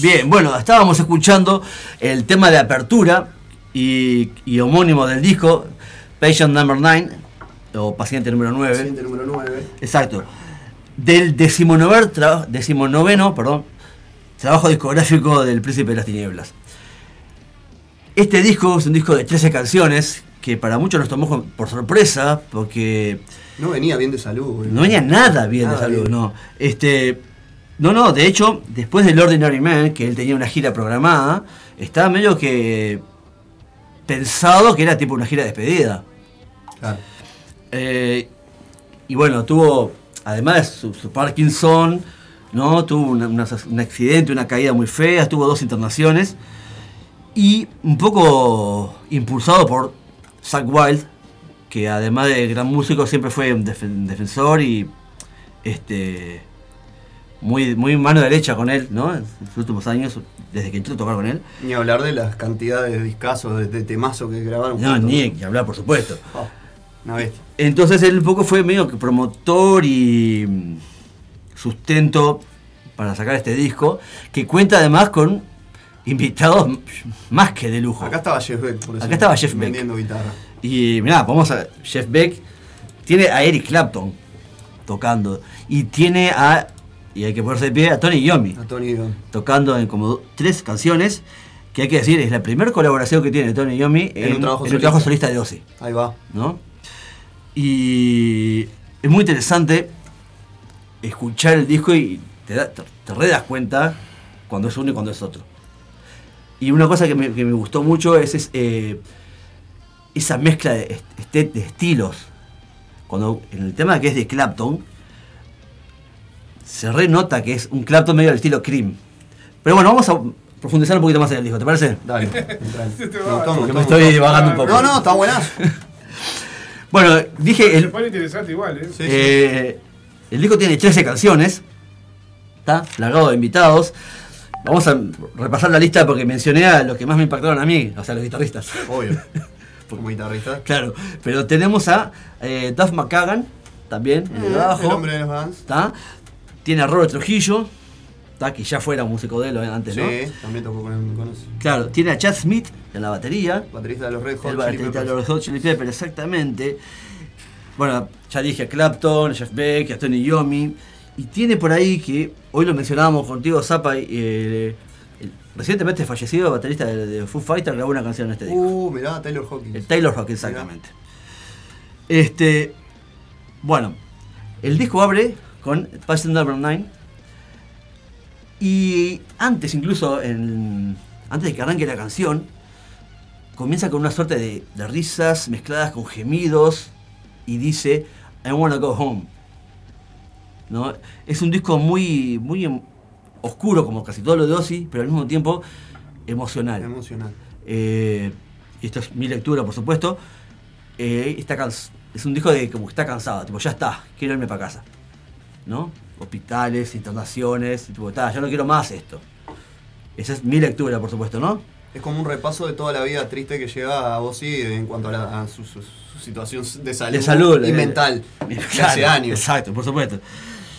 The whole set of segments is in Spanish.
Bien, bueno, estábamos escuchando el tema de apertura y, y homónimo del disco, Patient Number 9, o Paciente número 9. Paciente número 9. Exacto. Del decimonover tra- decimonoveno perdón, trabajo discográfico del Príncipe de las Tinieblas. Este disco es un disco de 13 canciones que para muchos nos tomó por sorpresa porque No venía bien de salud. eh. no venía nada bien Nada de salud, bien. no. Este, no, no, de hecho, después del Ordinary Man, que él tenía una gira programada, estaba medio que pensado que era tipo una gira de despedida. Claro. Eh, y bueno, tuvo, además de su, su Parkinson, ¿no? Tuvo una- una- un accidente, una caída muy fea, tuvo dos internaciones. Y un poco impulsado por Zack Wild, que además de gran músico siempre fue un defen- defensor y este muy, muy mano derecha con él, ¿no? En sus últimos años, desde que entró a tocar con él. Ni hablar de las cantidades de discazos, de, de temazo que grabaron. No, juntos. ni que hablar, por supuesto. Oh, una bestia. Entonces él un poco fue medio que promotor y mm, sustento para sacar este disco, que cuenta además con invitados más que de lujo. Acá estaba Jeff Beck, por eso. Acá estaba Jeff Beck. Vendiendo guitarra. Y mirá, vamos a Jeff Beck, tiene a Eric Clapton tocando, y tiene a, y hay que ponerse de pie, a Tony Yomi A Tony Iommi. tocando en como tres canciones, que hay que decir, es la primera colaboración que tiene Tony Yomi En un trabajo en un trabajo solista. de Ozzy. Ahí va. ¿no? Y es muy interesante escuchar el disco y te, da- te, te re das cuenta cuando es uno y cuando es otro. Y una cosa que me, que me gustó mucho es, es, eh, esa mezcla de, est- de estilos. Cuando en el tema que es de Clapton, se renota que es un Clapton medio del estilo Cream. Pero bueno, vamos a profundizar un poquito más en el disco, ¿te parece? Dale. Me estoy divagando un poco. No, no, está buenazo. Bueno, dije Se el, pone interesante igual, ¿eh? Sí, sí. Eh, el disco tiene 13 canciones, está plagado de invitados. Vamos a repasar la lista porque mencioné a los que más me impactaron a mí, o sea, los guitarristas. Obvio. Como guitarrista. Claro, pero tenemos a eh, Duff McKagan, también, en el bajo. El hombre de los. Tiene a Robert Trujillo, que ya fuera músico de él antes, Sí, ¿no? también tocó con, con ese. Claro, tiene a Chad Smith en la batería. Baterista de los Red Hot El Chili baterista de los Hot Chili Peppers, exactamente. Bueno, ya dije a Clapton, a Jeff Beck, a Tony Yomi. Y tiene por ahí que, hoy lo mencionábamos contigo, Zappa, eh, el recientemente fallecido baterista de, de Foo Fighters grabó una canción en este disco. Uh, mirá, Taylor Hawkins. el Taylor Rock, exactamente. Este, bueno, el disco abre con Passion Number 9. Y antes, incluso, en- antes de que arranque la canción, comienza con una suerte de, de risas mezcladas con gemidos y dice I wanna go home. ¿No? Es un disco muy, muy em- oscuro, como casi todo lo de Ozzy, pero al mismo tiempo emocional. Emocional. Eh, y esto es mi lectura, por supuesto. eh, está es un disco de como que está cansado, tipo, ya está, quiero irme para casa. ¿No? Hospitales, internaciones, y tipo, "Ta, yo no quiero más esto. Esa es mi lectura, por supuesto, ¿no? Es como un repaso de toda la vida triste que lleva a Ozzy en cuanto a, la- a su, su- su situación de salud, De salud, y eh, mental. Claro, hace años. Exacto, por supuesto.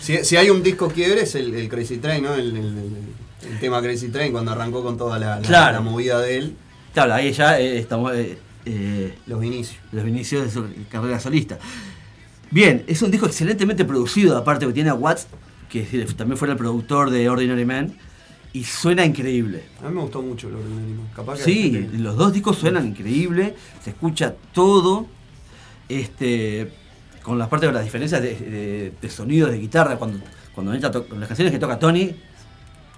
Si, si hay un disco quiebre es el, el Crazy Train, ¿no? El, el- el- el tema Crazy Train, cuando arrancó con toda la, la- Claro. la movida de él, Claro, ahí ya eh, estamos eh, los inicios. los inicios de su carrera solista. Bien, es un disco excelentemente producido, aparte que tiene a Watts, que también fue el productor de Ordinary Man, y suena increíble. A mí me gustó mucho el Ordinary Man. Capaz que Sí, gente los dos discos suenan increíble, se escucha todo, este, con las partes de las diferencias de, de- de sonidos de guitarra, cuando, cuando entra las canciones que toca Tony,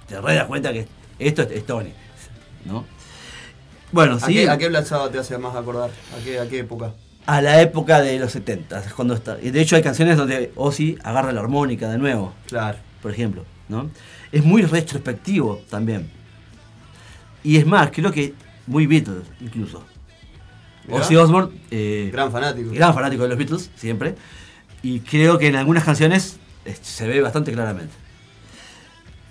te re das cuenta que esto es, es Tony, ¿no? Bueno, ¿A, sí, qué, ¿A qué Black Sabbath te hace más acordar? ¿A qué, a qué época? A la época de los 70, es cuando está. y De hecho hay canciones donde Ozzy agarra la armónica de nuevo, Claro. por ejemplo, ¿no? Es muy retrospectivo también. Y es más, creo que muy Beatles incluso. Ozzy Osbourne, eh, Gran fanático. gran fanático de los Beatles, siempre. Y creo que en algunas canciones eh, se ve bastante claramente.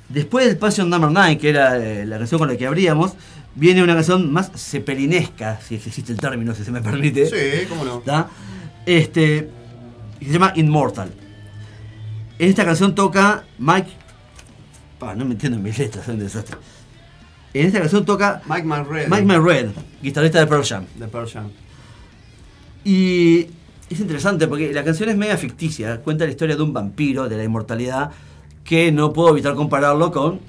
Después del Passion Number 9, que era eh, la canción con la que abríamos, viene una canción más cepelinesca, si existe el término, si se me permite. Sí, cómo no. ¿tá? Este, se llama Immortal. En esta canción toca Mike Pa, no me entiendo mis letras, es un desastre. En esta canción toca Mike McRae. Mike McRae, guitarrista de Pearl Jam. De Pearl Jam. Y es interesante porque la canción es media ficticia, cuenta la historia de un vampiro, de la inmortalidad, que no puedo evitar compararlo con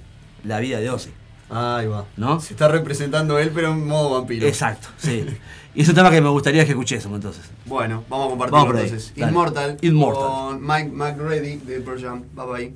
la vida de Ozzy. Ahí va. ¿No? Se está representando él, pero en modo vampiro. Exacto, sí. y es un tema que me gustaría que escuchésemos entonces. Bueno, vamos a compartirlo Vamos entonces. dale. Immortal. Immortal. Con Mike McReady de Pearl Jam. Bye bye.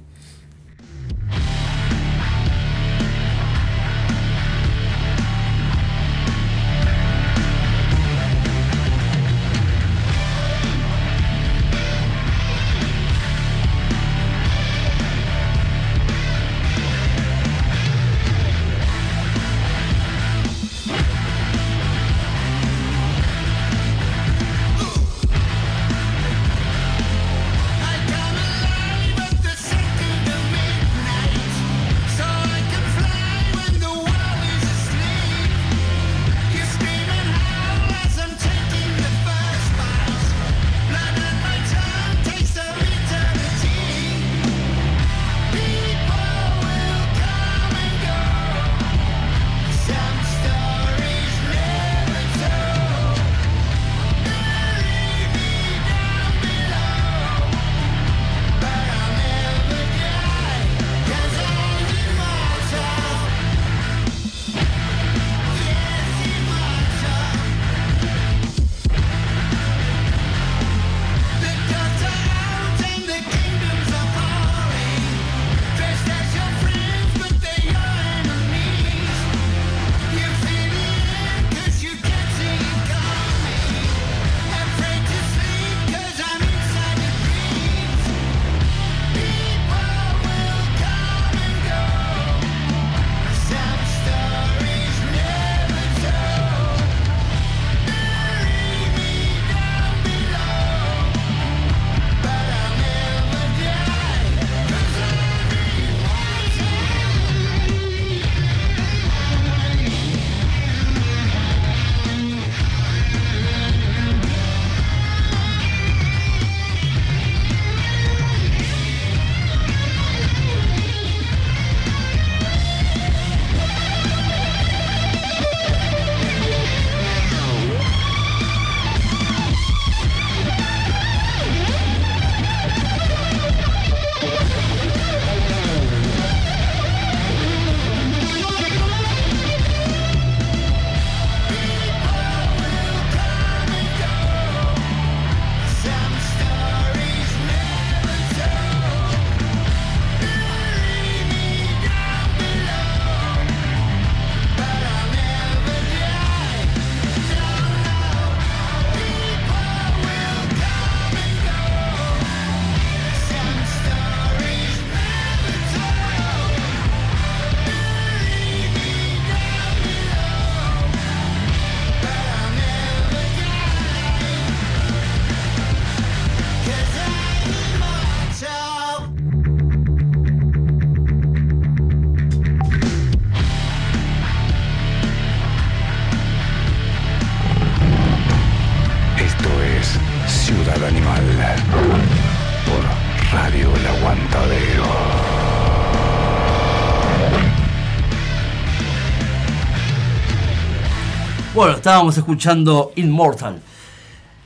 Bueno, estábamos escuchando Immortal,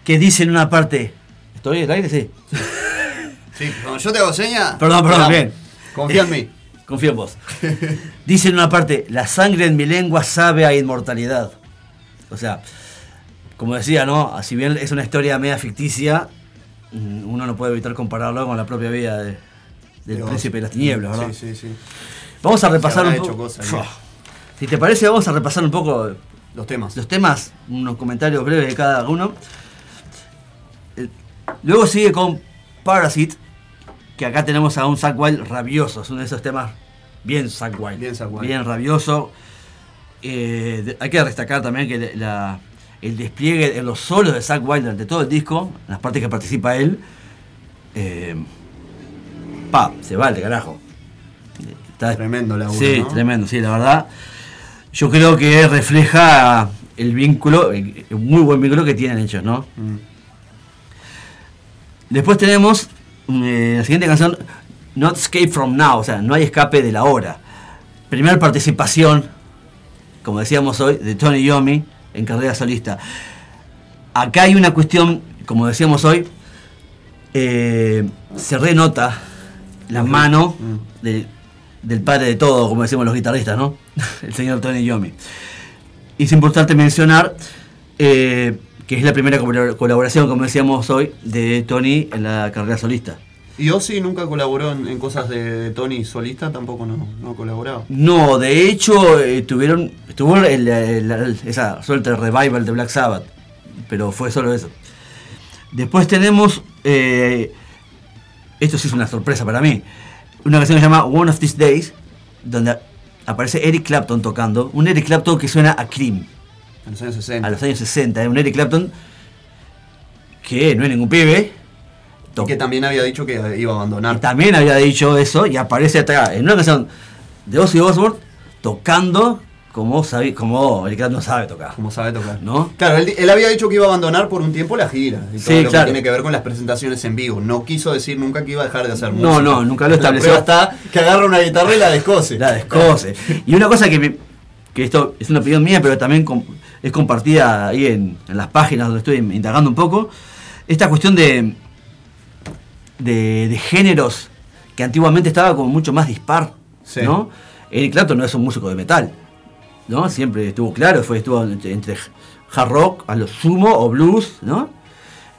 que dice en una parte. ¿Estoy en el aire? Sí. Sí, cuando yo te hago seña. Perdón, perdón, bien. Confía en mí. Confío en vos. Dice en una parte, la sangre en mi lengua sabe a inmortalidad. O sea, como decía, ¿no? Si bien es una historia media ficticia, mm, uno no puede evitar compararlo con la propia vida de- del De príncipe de las tinieblas, ¿verdad? Sí, sí, sí. Vamos a repasar un poco. Si te parece, vamos a repasar un poco Los temas. los temas, unos comentarios breves de cada uno. Eh, Luego sigue con Parasite, que acá tenemos a un Zack Wild rabioso, es uno de esos temas bien Zack Wild, Bien Zakk Wylde. bien rabioso. Eh, de- hay que destacar también que la- el despliegue en los solos de Zack Wild durante todo el disco, en las partes que participa él, eh, pa, se vale, carajo. Está- Tremendo laburo, Sí, ¿no? tremendo, sí, la verdad. Yo creo que refleja el vínculo, el muy buen vínculo que tienen ellos, ¿no? Mm. Después tenemos eh, la siguiente canción, Not Escape from Now, o sea, no hay escape de la hora. Primera participación, como decíamos hoy, de Tony Yomi en carrera solista. Acá hay una cuestión, como decíamos hoy, eh, se renota la mano Mm. de- del padre de todo, como decimos los guitarristas, ¿no? El señor Tony Yomi. Y es importante mencionar eh, que es la primera colabor- colaboración, como decíamos hoy, de Tony en la carrera solista. Y Ozzy nunca colaboró en, en cosas de, de Tony solista, tampoco no, no colaboraba. No, de hecho, eh, tuvieron, estuvo el- el- el- esa suerte de revival de Black Sabbath, pero fue solo eso. Después tenemos, eh, esto sí es una sorpresa para mí, una canción que se llama One of These Days, donde aparece Eric Clapton tocando, un Eric Clapton que suena a Cream, En los años 60. a los años 60, ¿eh? un Eric Clapton que no es ningún pibe, Y que también había dicho que iba a y abandonar. también había dicho eso y aparece acá en una canción de Ozzy Osbourne tocando como, sabe, como Eric Clapton sabe tocar. Como sabe tocar. ¿No? Claro, él, él había dicho que iba a abandonar por un tiempo la gira. Y todo Sí, lo claro. que tiene que ver con las presentaciones en vivo. No quiso decir nunca que iba a dejar de hacer música. No, no, nunca lo estableció. está que agarra una guitarra y la descose. La descose. Y una cosa que, me- que esto es una opinión mía, pero también com- es compartida ahí en, en las páginas donde estoy indagando un poco, esta cuestión de, de, de géneros que antiguamente estaba como mucho más dispar, Sí. ¿no? Eric Clapton no es un músico de metal, ¿no? Siempre estuvo claro, fue, estuvo entre, entre hard rock, a lo sumo, o blues, ¿no?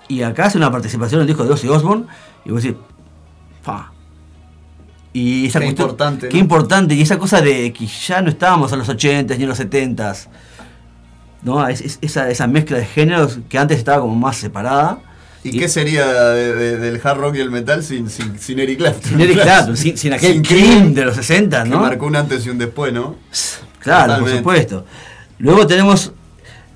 Y acá hace una participación en el disco de Ozzy Osbourne, y vos decís, fa. Y esa Qué cuestión- importante, Qué ¿no? importante, y esa cosa de que ya no estábamos a los 80 ni en los 70s, ¿no? Es- es- esa, esa mezcla de géneros que antes estaba como más separada. ¿Y qué sería de- de- del hard rock y el metal sin, sin, sin Eric Clapton? Sin Eric Clapton, sin, sin aquel Sin Cream de los 60, Que ¿no? marcó un antes y un después, ¿no? Claro, Totalmente. por supuesto. Luego tenemos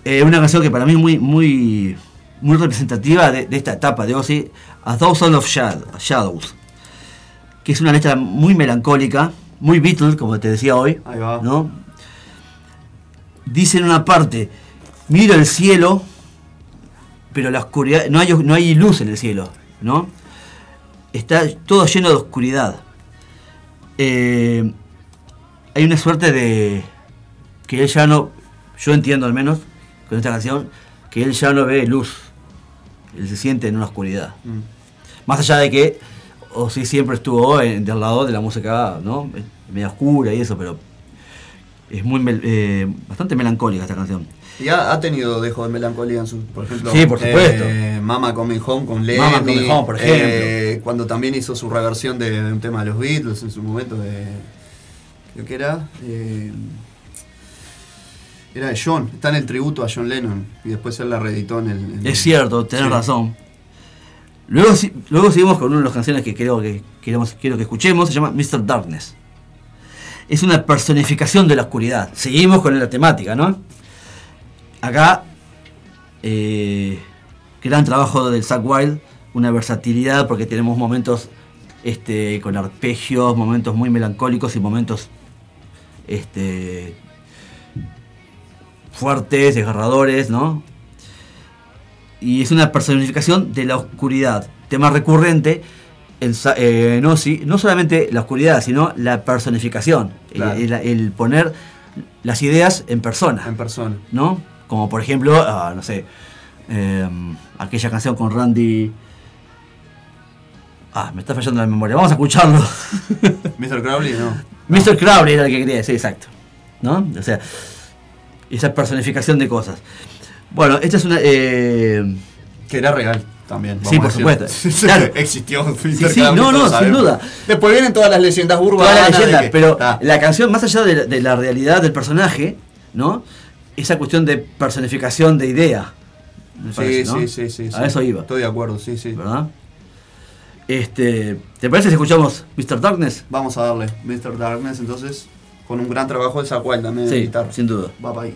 eh, una canción que para mí es muy, muy, muy representativa de, de esta etapa de Ozzy, A Thousand of Shad- Shadows, que es una letra muy melancólica, muy Beatles, como te decía hoy, Ahí va. ¿no? Dice en una parte, miro el cielo, pero la oscuridad, no hay, no hay luz en el cielo, ¿no? Está todo lleno de oscuridad. Eh, hay una suerte de que él ya no, yo entiendo al menos con esta canción, que él ya no ve luz, él se siente en una oscuridad. Mm. Más allá de que o sí siempre estuvo en- del lado de la música, ¿no? Media oscura y eso, pero es muy eh, bastante melancólica esta canción. Y ha, ha tenido dejo de melancolía en su, por ejemplo, Sí, por supuesto. eh, Mama Coming Home con Lemmy, Mama Coming Home, por eh, cuando también hizo su reversión de, de un tema de los Beatles en su momento de creo que era era de John, está en el tributo a John Lennon y después él la reeditó en el en- Es cierto, tenés Sí. razón. Luego, luego seguimos con una de las canciones que creo que queremos, quiero que escuchemos, se llama Mr. Darkness. Es una personificación de la oscuridad. Seguimos con la temática, ¿no? Acá, eh, gran trabajo del Zack Wild, una versatilidad porque tenemos momentos este, con arpegios, momentos muy melancólicos y momentos este, fuertes, desgarradores, ¿no? y es una personificación de la oscuridad. Tema recurrente en, eh, en Ozzy, no solamente la oscuridad, sino la personificación, el- Claro. el, el poner las ideas en persona, en persona. ¿no? Como por ejemplo, ah, no sé, eh, aquella canción con Randy... Ah, me está fallando la memoria, vamos a escucharlo. Mr. Crowley no. Mr. Crowley era el que quería decir, exacto. ¿No? O sea, esa personificación de cosas. Bueno, esta es una... eh, Que era real también. Sí, por supuesto. Claro. Existió. Mr. sí, Crowley, no, no, sin duda. Después vienen todas las leyendas urbanas. toda la de leyenda, que- pero Ah, la canción, más allá de la, de la realidad del personaje, ¿no? Esa cuestión de personificación de idea. me sí, parece, ¿no? sí, sí, sí, A sí. eso iba, Estoy de acuerdo, sí, sí. ¿verdad? Este, ¿Te parece si escuchamos Mr. Darkness? Vamos a darle Mr. Darkness entonces con un gran trabajo de Zack Wild también de Sí, guitarra. sin duda. Va para ahí.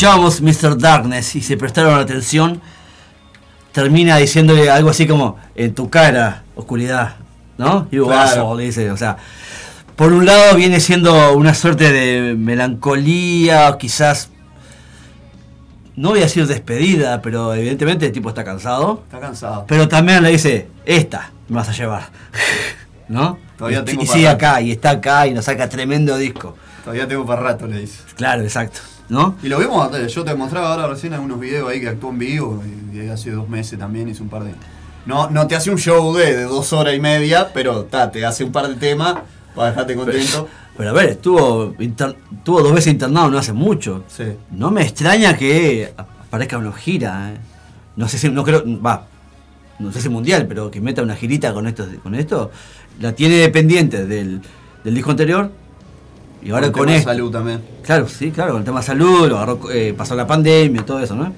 Escuchábamos Mr. Darkness y se prestaron atención. Termina diciéndole algo así como, en tu cara, oscuridad, ¿no? You Claro. asshole", dice, o sea, por un lado viene siendo una suerte de melancolía, quizás, no voy a decir despedida, pero evidentemente el tipo está cansado. Está cansado. Pero también le dice, esta me vas a llevar. ¿No? Todavía y, tengo y sigue rato. acá, y está acá, y nos saca tremendo disco. Todavía tengo para rato, le dice. Claro, exacto. ¿No? Y lo vimos, eh, yo te mostraba ahora recién algunos videos ahí que actuó en vivo, y, y hace dos meses también hizo un par de... No, no te hace un show de, de dos horas y media, pero ta, te hace un par de temas para dejarte contento. Pero a ver, estuvo, inter- estuvo dos veces internado no hace mucho. Sí. No me extraña que aparezca una gira. ¿eh? No sé si, no creo, va, no sé si mundial, pero que meta una girita con esto, con esto. La tiene dependiente del, del disco anterior. Y ahora el con tema de esto. salud también. Claro, sí, claro, con el tema salud, lo agarró, eh, pasó la pandemia, todo eso, ¿no?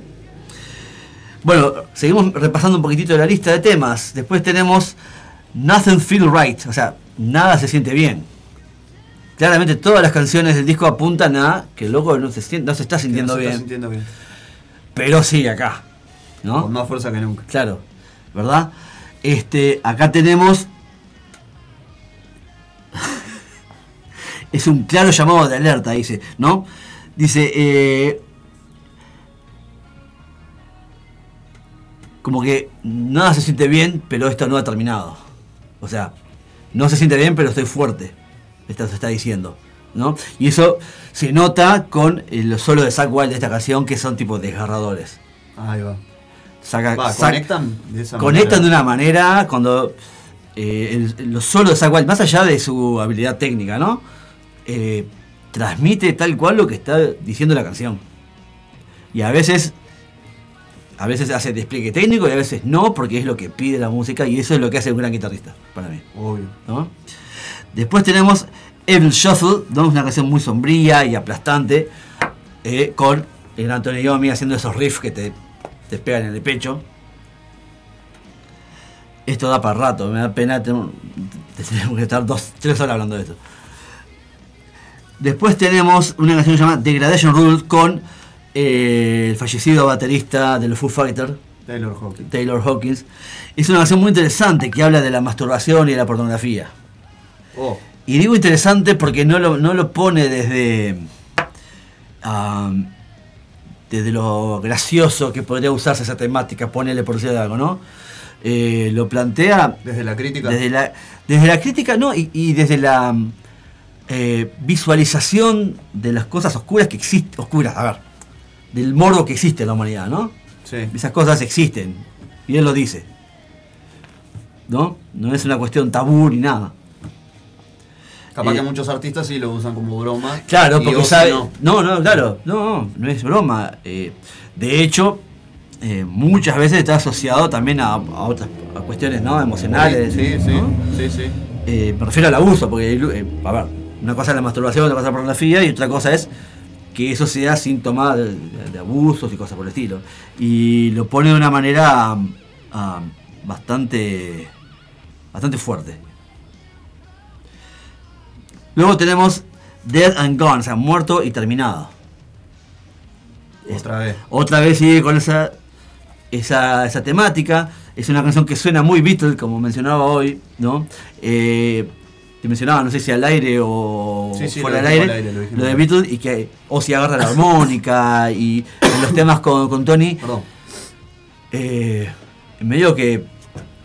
Bueno, seguimos repasando un poquitito de la lista de temas. Después tenemos Nothing Feel Right, o sea, nada se siente bien. Claramente todas las canciones del disco apuntan a que el loco no se, sien- no se está Que sintiendo no se bien, está sintiendo bien. pero sigue acá, ¿no? Con más fuerza que nunca. Claro, ¿verdad? Este, acá tenemos. Es un claro llamado de alerta, dice, ¿no? Dice, eh, como que nada se siente bien, pero esto no ha terminado. O sea, no se siente bien, pero estoy fuerte. Esto se está diciendo, ¿no? Y eso se nota con el solo de Zack Wild de esta canción, que son tipo desgarradores. Ahí va. Saca, Va, sac- conectan de esa conectan de una manera cuando eh, el- los solos de Zack Wild, más allá de su habilidad técnica, ¿no? Eh, transmite tal cual lo que está diciendo la canción. Y a veces, a veces hace despliegue técnico y a veces no, porque es lo que pide la música y eso es lo que hace un gran guitarrista, para mí. Obvio. ¿no? Después tenemos Evil Shuffle, ¿no? una canción muy sombría y aplastante, eh, con el gran Tony Iommi haciendo esos riffs que te, te pegan en el pecho. Esto da para rato, me da pena, tenemos que estar dos, tres horas hablando de esto. Después tenemos una canción llamada Degradation Rule con eh, el fallecido baterista de los Foo Fighters, Taylor Hawkins. Taylor Hawkins. Es una canción muy interesante que habla de la masturbación y de la pornografía. Oh, Y digo interesante porque no lo, no lo pone desde. desde lo gracioso que podría usarse esa temática, ponele por decir algo, ¿no? Eh, lo plantea desde la crítica. desde la, desde la crítica, ¿no? Y, y desde la eh, visualización de las cosas oscuras que existen, oscuras, a ver, del morbo que existe en la humanidad, ¿no? Sí. Esas cosas existen. Y él lo dice. ¿No? No es una cuestión tabú ni nada. Capaz Eh, que muchos artistas sí lo usan como broma. Claro, porque sabe. no. No, no, claro. No, no es broma. Eh, de hecho, eh, muchas veces está asociado también a, a otras a cuestiones ¿no? emocionales. Sí, sí, ¿no? sí, sí. Eh, me refiero al abuso, porque, eh, a ver, una cosa es la masturbación, otra cosa es la pornografía y otra cosa es que eso sea síntoma de, de abusos y cosas por el estilo. Y lo pone de una manera ah, bastante, bastante fuerte. Luego tenemos Dead and Gone, o sea, muerto y terminado. Otra vez. Otra vez sigue con esa, esa, esa temática. Es una canción que suena muy Beatles, como mencionaba hoy, ¿no? Eh, te mencionaba, no sé si al aire o Sí, sí, fuera aire, al aire, lo de. Beatles, y que o si agarra la armónica y los temas con, con Tony, Perdón. eh, medio que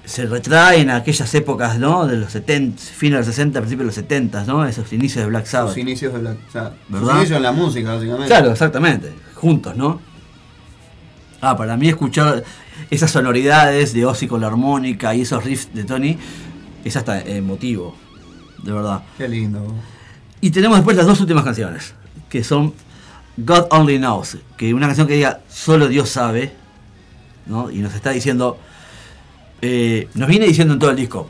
se retraen a aquellas épocas, ¿no? De los 70, fines de los 60, principios de los 70, ¿no? Esos inicios de Black Sabbath. Sus inicios de Black. Sus ¿Verdad? inicios en la música, básicamente. Claro, exactamente. Juntos, ¿no? Ah, para mí escuchar esas sonoridades de Ozzy con la armónica y esos riffs de Tony es hasta emotivo, de verdad. Qué lindo. Y tenemos después las dos últimas canciones, que son God Only Knows, que es una canción que diga solo Dios sabe, ¿no? Y nos está diciendo, eh, nos viene diciendo en todo el disco,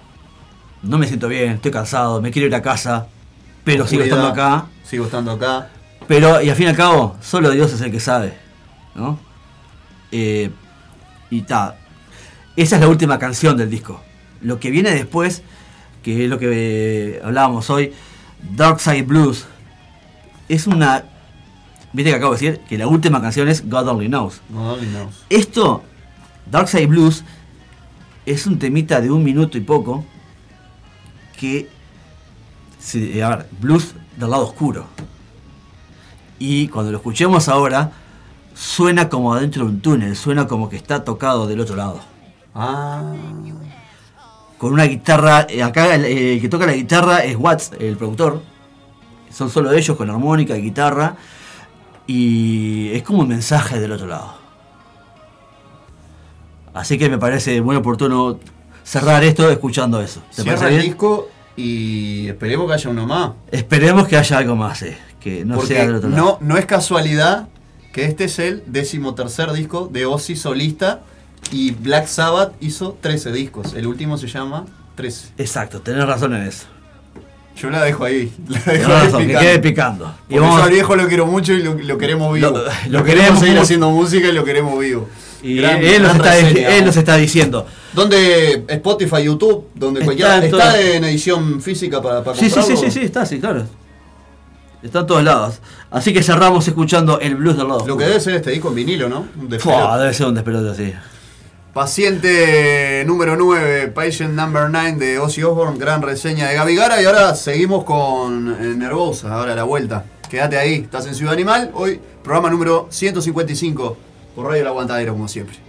no me siento bien, estoy cansado, me quiero ir a casa, pero sigo estando acá, Sigo estando acá. pero, y al fin y al cabo, solo Dios es el que sabe, ¿no? Eh, y ta. Esa es la última canción del disco. Lo que viene después, que es lo que eh, hablábamos hoy, Dark Side Blues, es una. Viste que acabo de decir que la última canción es God Only Knows. No, only knows. Esto, Dark Side Blues, es un temita de un minuto y poco que. sí, a ver, blues del lado oscuro. Y cuando lo escuchemos ahora, suena como adentro de un túnel, suena como que está tocado del otro lado. Ah. Con una guitarra, eh, acá el, el que toca la guitarra es Watts, el productor. Son solo ellos con armónica y guitarra. Y es como un mensaje del otro lado. Así que me parece muy oportuno cerrar esto escuchando eso. ¿Te Cierra parece el disco y esperemos que haya uno más. Esperemos que haya algo más, eh, que no porque sea del otro lado. no, no es casualidad que este es el decimotercer disco de Ozzy solista y Black Sabbath hizo 13 discos. El último se llama 13. Exacto, tenés razón en eso. Yo la dejo ahí. La dejo ahí razón, que picando. quede picando. Y Porque vamos- yo al viejo lo quiero mucho y lo, lo queremos vivo. Lo- Lo, lo queremos seguir haciendo música y lo queremos vivo. y Gran- él, nos está, reseña, él nos vamos. está diciendo. ¿Dónde? Spotify, YouTube, donde Está cualquiera. en ¿Está en edición física para, para Sí, sí, sí, sí, sí, está, sí, claro. Está en todos lados. Así que cerramos escuchando el blues del lado. Lo que debe ser este disco en vinilo, ¿no? Fua, debe ser un despelote así. Paciente número 9, Patient Number 9 de Ozzy Osbourne, gran reseña de Gaby Gara y ahora seguimos con eh, Nervosa, ahora la vuelta. Quédate ahí, estás en Ciudad Animal, hoy programa número 155 por Radio El Aguantadero como siempre.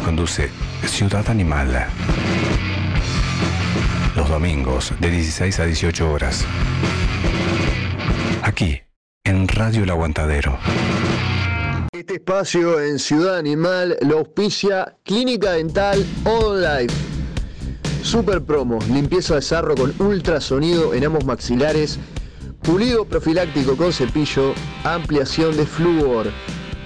Conduce Ciudad Animal. Los domingos de 16 a 18 horas. Aquí, en Radio El Aguantadero. Este espacio en Ciudad Animal lo auspicia Clínica Dental Life. Super promo, limpieza de sarro con ultrasonido en ambos maxilares, pulido profiláctico con cepillo, ampliación de flúor.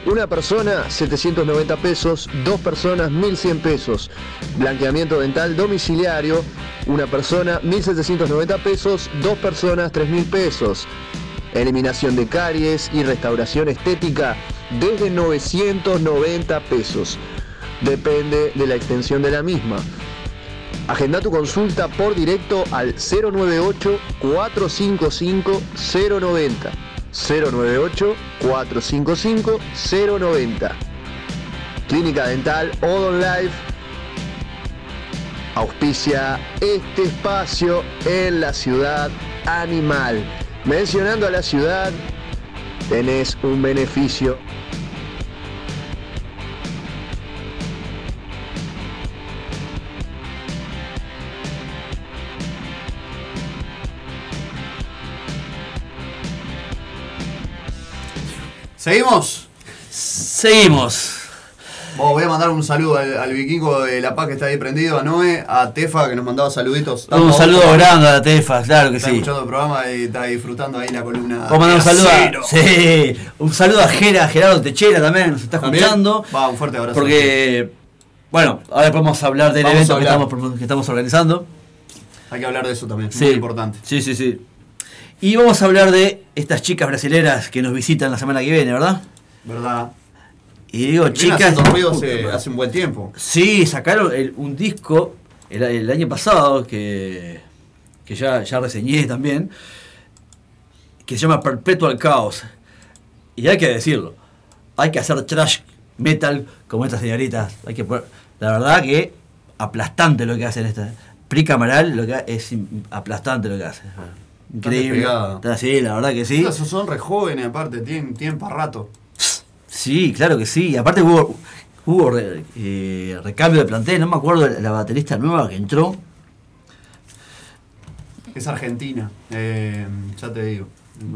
Una persona 790 pesos, dos personas 1100 pesos. Blanqueamiento dental domiciliario, una persona 1790 pesos, dos personas 3000 pesos. Eliminación de caries y restauración estética desde 990 pesos. Depende de la extensión de la misma. Agenda tu consulta por directo al 098-455-090. 098-455-090. Clínica Dental Odon Life auspicia este espacio en la ciudad animal. Mencionando a la ciudad, tenés un beneficio ¿Seguimos? Seguimos. Voy a mandar un saludo al, al vikingo de La Paz que está ahí prendido, a Noé, a Tefa que nos mandaba saluditos. Un saludo grande a Tefa, claro que Está sí. escuchando el programa y está disfrutando ahí la columna. Vamos a mandar un saludo a, sí, un saludo a Gera, Gerardo Techera también, nos está ¿También? escuchando. Va, un fuerte abrazo. Porque, bueno, ahora podemos hablar del Vamos evento que hablar. estamos, que estamos organizando. Hay que hablar de eso también, Sí, muy importante. Sí, sí, sí. Y vamos a hablar de estas chicas brasileras que nos visitan la semana que viene, ¿verdad? ¿Verdad? Y digo, chicas. hace, hace un buen tiempo. Sí, sacaron el- un disco el, el año pasado que, que ya, ya reseñé también, que se llama Perpetual Chaos. Y hay que decirlo, hay que hacer trash metal como estas señoritas. Hay que poner- la verdad que aplastante lo que hacen estas. Pri Camaral lo que es aplastante lo que hace. Increíble. así, la verdad que sí. Esos son re jóvenes aparte, tienen, tienen para rato. Sí, claro que sí. Aparte hubo, hubo re- eh, recambio de plantel, no me acuerdo la baterista nueva que entró. Es Argentina, eh, ya te digo. Lo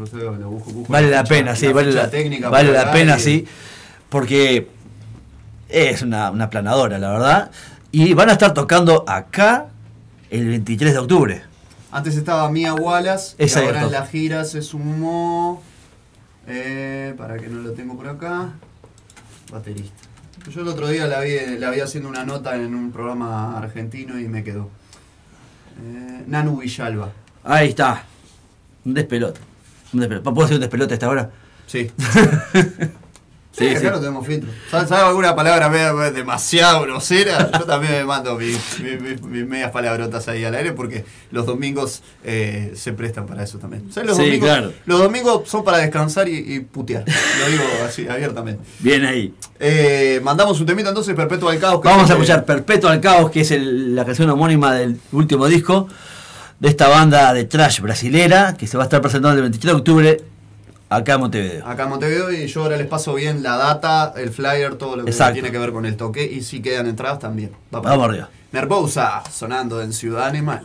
busco- busco Vale la pena, sí, vale la, técnica vale la pena, y- sí. Porque es una, una planadora, la verdad. Y van a estar tocando acá el 23 de octubre. Antes estaba Mia Wallace, y ahora en la gira se sumó. eh, para que no lo tengo por acá. Baterista. Yo el otro día la vi, la vi haciendo una nota en un programa argentino y me quedó. Eh, Nanu Villalba. Ahí está. Un despelote. Un despelote. ¿Puedo hacer un despelote a esta hora? Sí. Sí, Sí, sí. acá no tenemos filtro. ¿Sabes alguna palabra media- demasiado grosera? Yo también me mando mis, mis- mis- mis medias palabrotas ahí al aire porque los domingos eh, se prestan para eso también. ¿Sabes? Los, Sí, domingos, claro. los domingos son para descansar y, y putear. Lo digo así, abiertamente. Bien ahí. Eh, mandamos un temita entonces, Perpetuo al Caos. que Vamos a escuchar Perpetual Caos, que es el- la canción homónima del último disco de esta banda de trash brasilera, que se va a estar presentando el 23 de octubre acá en Montevideo. Acá en Montevideo y yo ahora les paso bien la data, el flyer, todo lo que Exacto. tiene que ver con el toque y si quedan entradas también. Va Vamos arriba. Nervosa, sonando en Ciudad Animal.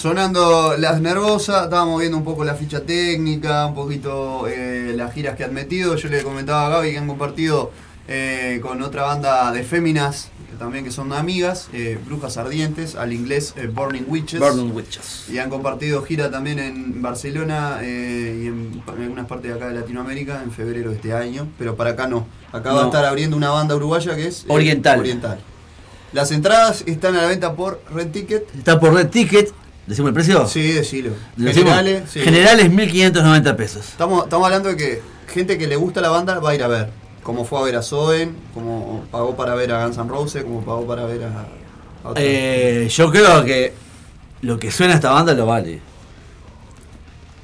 Sonando las nervosas, estábamos viendo un poco la ficha técnica, un poquito eh, las giras que han metido. Yo le comentaba a Gaby que han compartido eh, con otra banda de féminas, que también que son amigas, eh, Brujas Ardientes, al inglés Burning Witches. Burning Witches. Y han compartido gira también en Barcelona y en, en algunas partes de acá de Latinoamérica en febrero de este año, pero para acá no. Acá va a No. estar abriendo una banda uruguaya que es Oriental. Oriental. Las entradas están a la venta por Red Ticket. Está por Red Ticket. ¿Decimos el precio? Sí, decilo. Generales, sí. Generales 1590 pesos. Estamos, estamos hablando de que gente que le gusta la banda va a ir a ver. Como fue a ver a Soen, como pagó para ver a Guns N' Roses, como pagó para ver a, a Eh, yo creo que lo que suena a esta banda lo vale.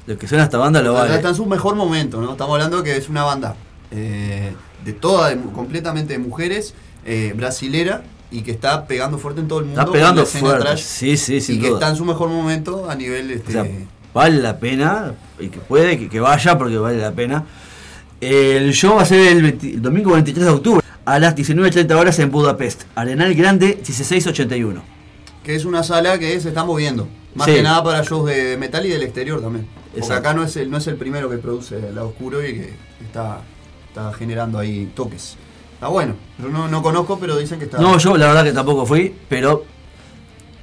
Lo que suena a esta banda lo vale. Está en su mejor momento, ¿no? Estamos hablando que es una banda eh, de toda, de completamente de mujeres, eh, brasilera, y que está pegando fuerte en todo el mundo. Está pegando fuerte. trash, Sí, sí, sin Y que está en su mejor momento a nivel... O Este, sea, vale la pena, y que puede, que, que vaya porque vale la pena. El show va a ser el, 20 el domingo 23 de octubre a las 19.30 horas en Budapest. Arenal Grande 1681. que es una sala que se está moviendo. Más Sí. que nada para shows de metal y del exterior también. Porque Exacto. acá no es, el, no es el primero que produce el lado oscuro y que está, está generando ahí toques. Está bueno. Yo no, no conozco, pero dicen que está. No, yo la verdad que tampoco fui, pero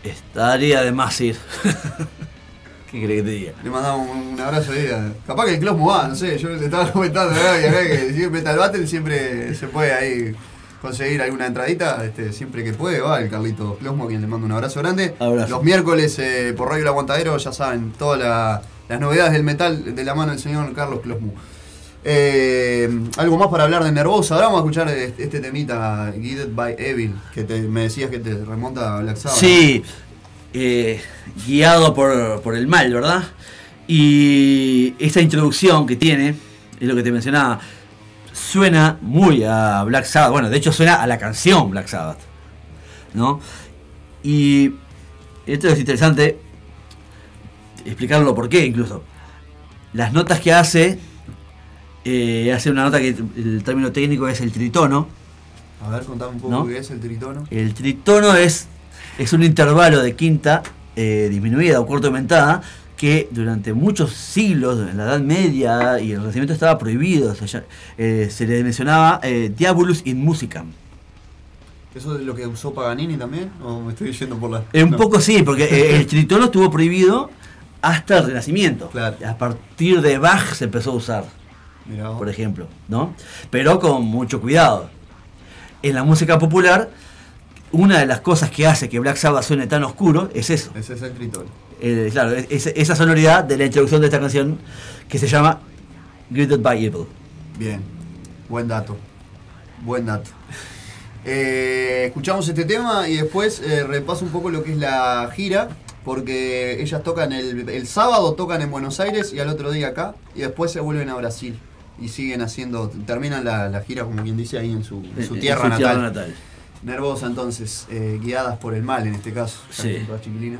estaría de más ir. ¿Qué crees que te diga? Le mandamos un, abrazo ahí. Capaz que el Closmo va, no sé. Yo le estaba comentando a Gaby acá que si es Metal Battle siempre se puede ahí conseguir alguna entradita. Este, siempre que puede va el Carlito Closmo, a quien le mando un abrazo grande. Abrazo. Los miércoles eh, por Radio El Aguantadero, ya saben, todas la- las novedades del metal de la mano del señor Carlos Closmo. Eh, algo más para hablar de Nervosa. Ahora vamos a escuchar este, este temita, Guided by Evil, que te- me decías que te remonta a Black Sabbath. Sí, eh, guiado por, por el mal, ¿verdad? Y esta introducción que tiene, es lo que te mencionaba, suena muy a Black Sabbath. Bueno, de hecho suena a la canción Black Sabbath, ¿no? Y esto es interesante explicarlo por qué incluso. Las notas que hace, eh, hace una nota que el término técnico es el tritono. A ver, contame un poco ¿No? qué es el tritono. El tritono es, es un intervalo de quinta eh, disminuida o cuarta aumentada que durante muchos siglos, en la Edad Media y el Renacimiento estaba prohibido. Eh, se le mencionaba Diabolus in Musicam. ¿Eso es lo que usó Paganini también? ¿O me estoy yendo por la.? Un No. poco sí, porque el tritono estuvo prohibido hasta el Renacimiento. Claro. A partir de Bach se empezó a usar. Mirá por ejemplo, ¿no? Pero con mucho cuidado. En la música popular, una de las cosas que hace que Black Sabbath suene tan oscuro es eso. Ese es el tritono. Eh, claro, es- es- esa sonoridad de la introducción de esta canción que se llama Greeted by Evil. Bien. Buen dato. Buen dato. Eh, escuchamos este tema y después eh, repaso un poco lo que es la gira. Porque ellas tocan el, el sábado, tocan en Buenos Aires y al otro día acá. Y después se vuelven a Brasil. Y siguen haciendo, terminan la, la gira como quien dice ahí en su, en su En- en tierra su natal. tierra natal. Nervosa entonces, eh, guiadas por el mal en este caso. Sí. Chiquilina.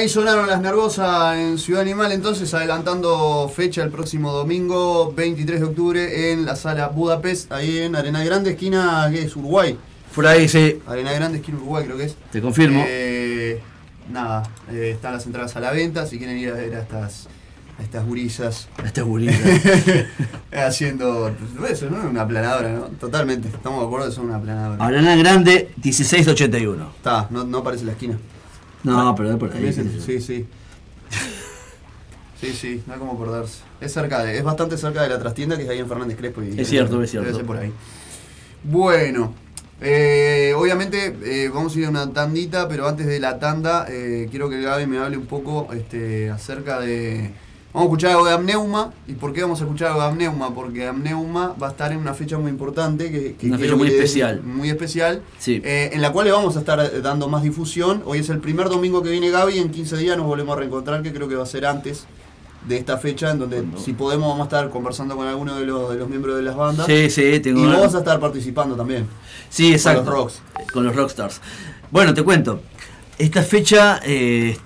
Ahí sonaron las nervosas en Ciudad Animal, entonces adelantando fecha el próximo domingo 23 de octubre en la sala Budapest, ahí en Arena Grande, esquina, ¿qué es? Uruguay. Por ahí, sí, Arena Grande, esquina Uruguay creo que es. te confirmo. Eh, nada, eh, están las entradas a la venta, si quieren ir a ver a estas, a estas gurisas Este es gurita. haciendo... Eso no es una aplanadora, ¿no? Totalmente, estamos de acuerdo que son una aplanadora. Arena Grande, 1681. Está, no, no aparece la esquina. No, pero es por ahí. Sí, sí, sí. Sí, no hay como acordarse. Es cerca de, es bastante cerca de la trastienda que es ahí en Fernández Crespo. Y Es cierto, es cierto. Debe ser por ahí. Bueno, eh, obviamente eh, vamos a ir a una tandita, pero antes de la tanda eh, quiero que Gaby me hable un poco este, acerca de... Vamos a escuchar algo de Amneuma. ¿Y por qué vamos a escuchar algo de Amneuma? Porque Amneuma va a estar en una fecha muy importante. Que, que Una fecha muy especial. Muy especial. Sí. Eh, en la cual le vamos a estar dando más difusión. Hoy es el primer domingo que viene Gaby. En 15 días nos volvemos a reencontrar, que creo que va a ser antes de esta fecha, en donde si podemos vamos a estar conversando con alguno de los, de los miembros de las bandas. Sí, sí, tengo Y vos vas a estar participando también. Sí, exacto. Con los rocks. Con los rockstars. Bueno, te cuento. Esta fecha eh,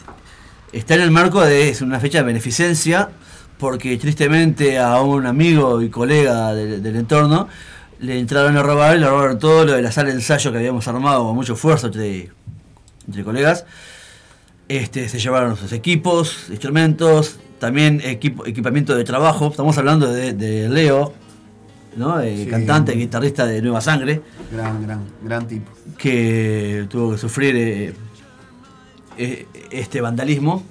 está en el marco de es una fecha de beneficencia, porque tristemente a un amigo y colega del, del entorno le entraron a robar, le robaron todo lo de la sala de ensayo que habíamos armado con mucho esfuerzo entre, entre colegas. Este, se llevaron sus equipos, instrumentos, también equipo, equipamiento de trabajo. Estamos hablando de, de Leo, ¿no? Eh, Sí. cantante, guitarrista de Nueva Sangre Gran, gran, gran tipo. que tuvo que sufrir eh, eh, este vandalismo.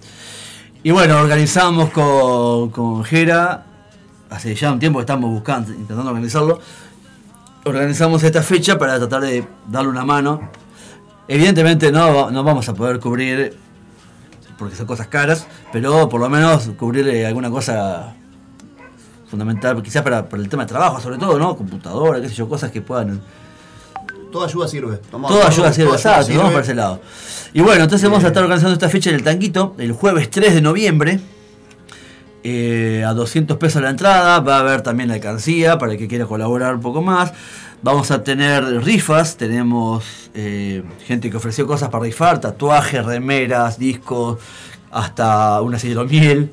Y bueno, organizamos con, con Jera, hace ya un tiempo que estamos buscando, intentando organizarlo, organizamos esta fecha para tratar de darle una mano. Evidentemente no, no vamos a poder cubrir, porque son cosas caras, pero por lo menos cubrir alguna cosa fundamental, quizás para, para el tema de trabajo, sobre todo, ¿no? Computadora, qué sé yo, cosas que puedan Toda ayuda sirve. Estamos Toda de ayuda sirve, toda exacto, ayuda vamos para ese lado. Y bueno, entonces vamos a estar organizando esta fecha en el Tanquito, el jueves 3 de noviembre. eh, a 200 pesos la entrada, va a haber también alcancía para el que quiera colaborar un poco más. Vamos a tener rifas, tenemos eh, gente que ofreció cosas para rifar, tatuajes, remeras, discos, hasta una miel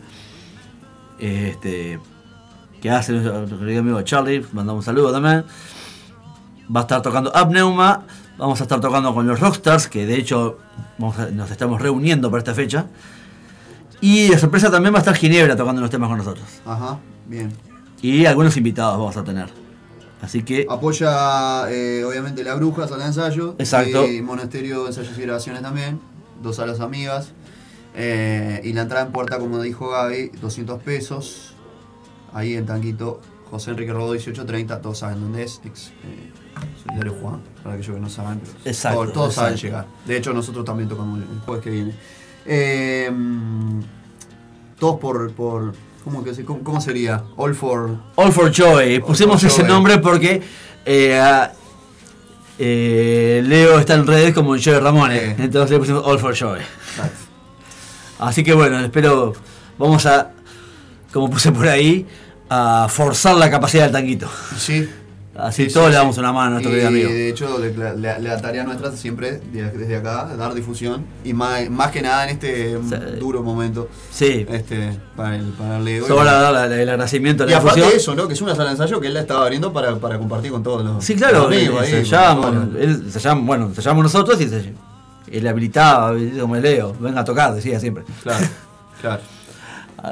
Este, que hace nuestro querido amigo Charlie, mandamos un saludo también. Va a estar tocando Abneuma, vamos a estar tocando con los Rockstars, que de hecho vamos a- nos estamos reuniendo para esta fecha. Y de sorpresa también va a estar Ginebra tocando los temas con nosotros. Ajá, bien. Y algunos invitados vamos a tener. Así que Apoya, eh, obviamente, la bruja, sala de ensayo. Exacto. Y Monasterio de Ensayos y Grabaciones también. Dos salas amigas. Eh, y la entrada en puerta, como dijo Gaby, 200 pesos. Ahí en Tanquito, José Enrique Rodó, 1830. Todos saben dónde es. Ex eh, Solidario Juan, para aquellos que no saben. pero Exacto, Todos, todos saben llegar. De hecho, nosotros también tocamos el jueves que viene. Eh, todos por. por ¿cómo, que cómo- cómo sería? All for. All for Joy. Pusimos for ese Joy. nombre porque eh, eh, Leo está en redes como Joy Ramones. Eh. Entonces le pusimos All for Joy. Exacto. Así que bueno, espero. Vamos a, como puse por ahí, a forzar la capacidad del tanquito. Sí. Así Sí, todos sí, le sí. damos una mano a nuestro Y querido amigo. De hecho, le- le- la tarea nuestra siempre, de- desde acá, dar difusión. Y más, más que nada en este duro momento. Sí. Este, para el, para el Leo. Solo dar la- la- el agradecimiento a y la aparte difusión. de eso, ¿no? Que es una sala de ensayo que él la estaba abriendo para, para compartir con todos los Sí, claro, los amigos ahí, él ensayamos, bueno, ensayamos nosotros y se- él habilitaba, como Leo, venga a tocar, decía siempre. Claro, claro.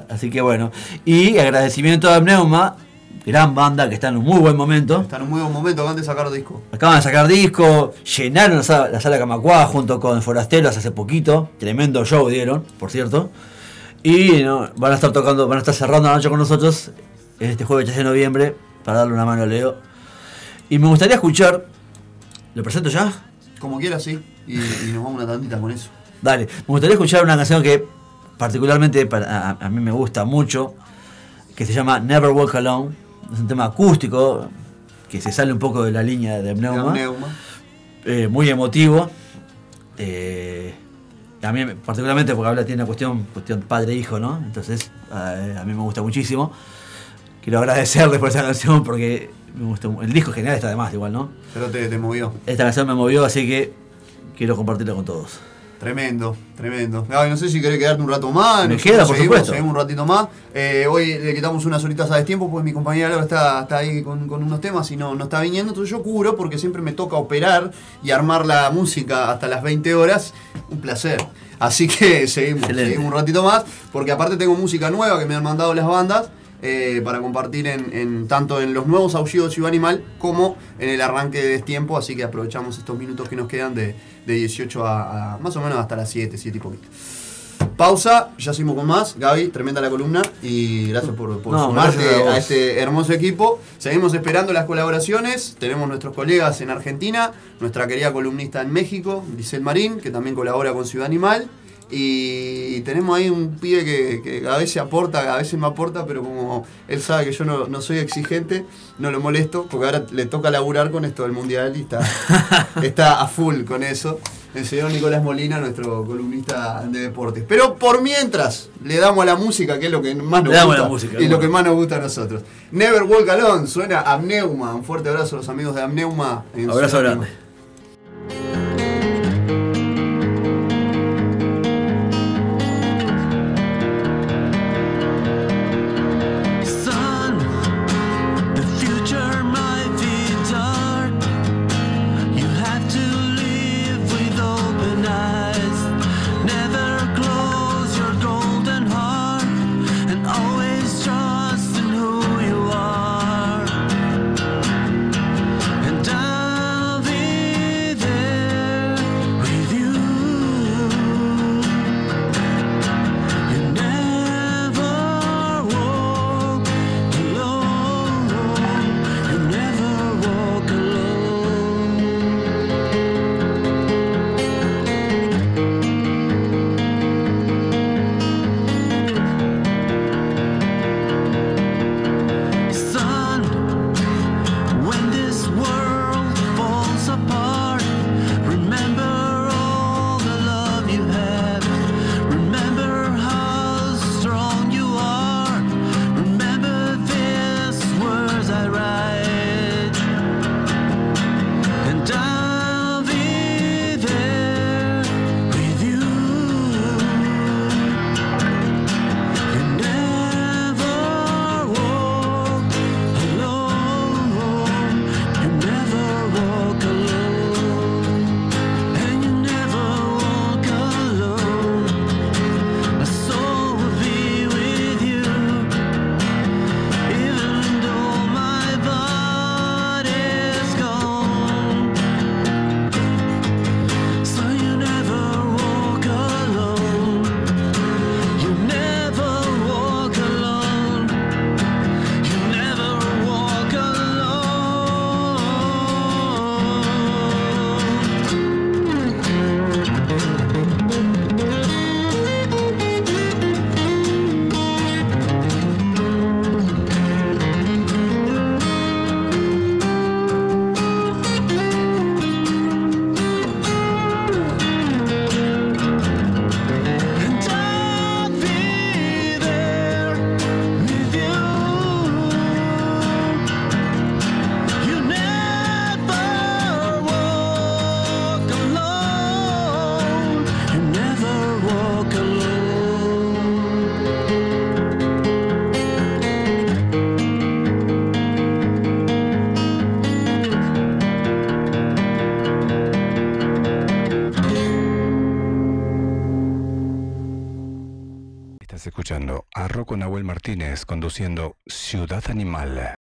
Así que bueno. Y agradecimiento a Pneuma, gran banda que está en un muy buen momento. Está en un muy buen momento, acaban de sacar disco. Acaban de sacar disco, llenaron la sala, la sala junto con Forasteros hace poquito. Tremendo show dieron, por cierto. Y no, van a estar tocando, van a estar cerrando la noche con nosotros este jueves 3 de noviembre para darle una mano a Leo. Y me gustaría escuchar. ¿Lo presento ya? Como quiera, sí. Y, y nos vamos una tantita con eso. Dale, me gustaría escuchar una canción que particularmente para, a, a mí me gusta mucho, que se llama Never Walk Alone. Es un tema acústico que se sale un poco de la línea de Pneuma. Neuma. eh, muy emotivo. Eh, a mí particularmente porque habla tiene una cuestión, cuestión padre-hijo, ¿no? Entonces eh, a mí me gusta muchísimo. Quiero agradecerles por esa canción porque me gusta, mu- el disco en general está de más igual, ¿no? Pero te, te movió. Esta canción me movió, así que quiero compartirla con todos. Tremendo, tremendo. Gaby, no sé si querés quedarte un rato más. Me queda, por seguimos, supuesto. Seguimos un ratito más. Eh, hoy le quitamos unas horitas a destiempo, pues mi compañera Laura está, está ahí con, con unos temas y no, no está viniendo. Entonces yo cubro porque siempre me toca operar y armar la música hasta las 20 horas. Un placer. Así que seguimos, Excelente. seguimos un ratito más, porque aparte tengo música nueva que me han mandado las bandas. Eh, para compartir en, en- tanto en los nuevos aullidos de Ciudad Animal como en el arranque de Destiempo, así que aprovechamos estos minutos que nos quedan de, de 18 a, a más o menos hasta las 7, 7 y poquito. Pausa, ya seguimos con más. Gaby, tremenda la columna y gracias por, por No, sumarte gracias a este hermoso equipo. Seguimos esperando las colaboraciones. Tenemos nuestros colegas en Argentina, nuestra querida columnista en México, Giselle Marín, que también colabora con Ciudad Animal. Y tenemos ahí un pibe que, que a veces aporta, a veces me aporta, pero como él sabe que yo no, no soy exigente, no lo molesto, porque ahora le toca laburar con esto del mundial y está, está a full con eso. El señor Nicolás Molina, nuestro columnista de deportes. Pero por mientras, le damos a la música, que es lo que más nos Le damos gusta. la música, y lo que más nos gusta a nosotros. Never Walk Alone, suena Amneuma. Un fuerte abrazo a los amigos de Amneuma. en Abrazo grande. Rocco Nahuel Martínez conduciendo Ciudad Animal.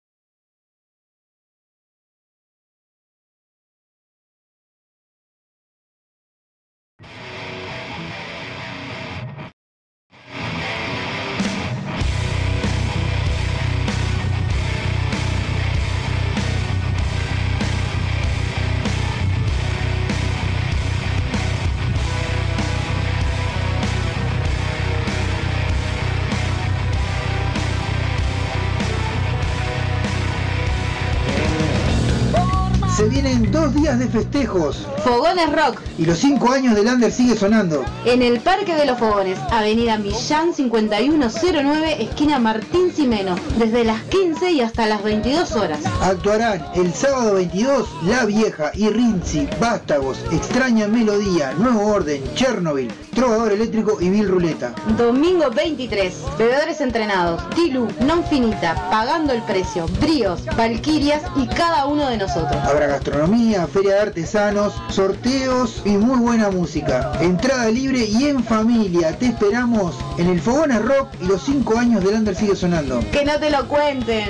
Días de festejos. Fogones Rock, Y los cinco años del Under sigue sonando. en el Parque de los Fogones, Avenida Millán 5109, esquina Martín Simeno, desde las 15 y hasta las 22 horas. Actuarán el sábado 22 La Vieja y Rinzi, Vástagos, Extraña Melodía, Nuevo Orden, Chernobyl, Trovador Eléctrico y Bill Ruleta. Domingo 23, bebedores entrenados, Tilu, Non Finita, Pagando el Precio, Bríos, Valquirias y cada uno de nosotros. Habrá gastronomía, feria de artesanos, sorteos y muy buena música. Entrada libre y en familia. Te esperamos en el Fogones Rock y los cinco años del Under sigue sonando. Que no te lo cuenten.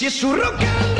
Si es su rock.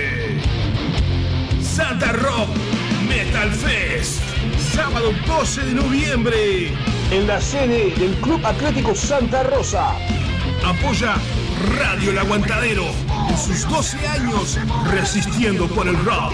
Santa Rock Metal Fest, sábado 12 de noviembre. En la sede del Club Atlético Santa Rosa. Apoya Radio El Aguantadero en sus 12 años resistiendo por el rock.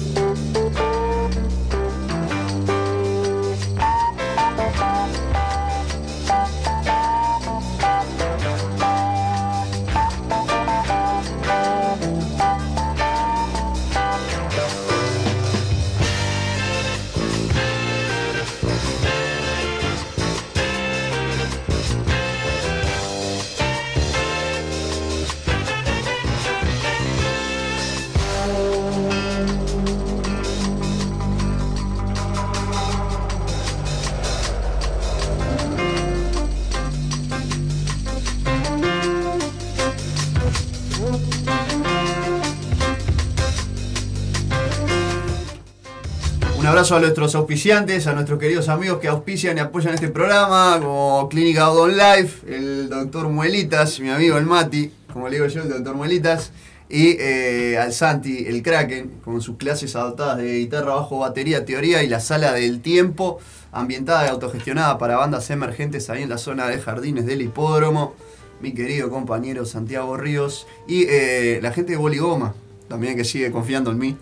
A nuestros auspiciantes, a nuestros queridos amigos que auspician y apoyan este programa, como Clínica Odon Life, el doctor Muelitas, mi amigo el Mati, como le digo yo, el doctor Muelitas, y eh, al Santi, el Kraken, con sus clases adaptadas de guitarra, bajo, batería, teoría y la sala del tiempo, ambientada y autogestionada para bandas emergentes ahí en la zona de jardines del hipódromo. Mi querido compañero Santiago Ríos y eh, la gente de Boligoma, también que sigue confiando en mí.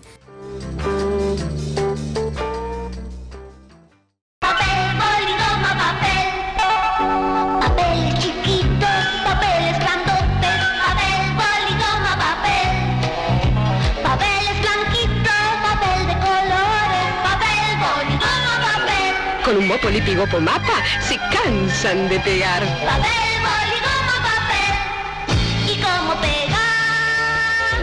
Mapa se cansan de pegar. Papel, boli, goma, papel. ¿Y cómo pegar?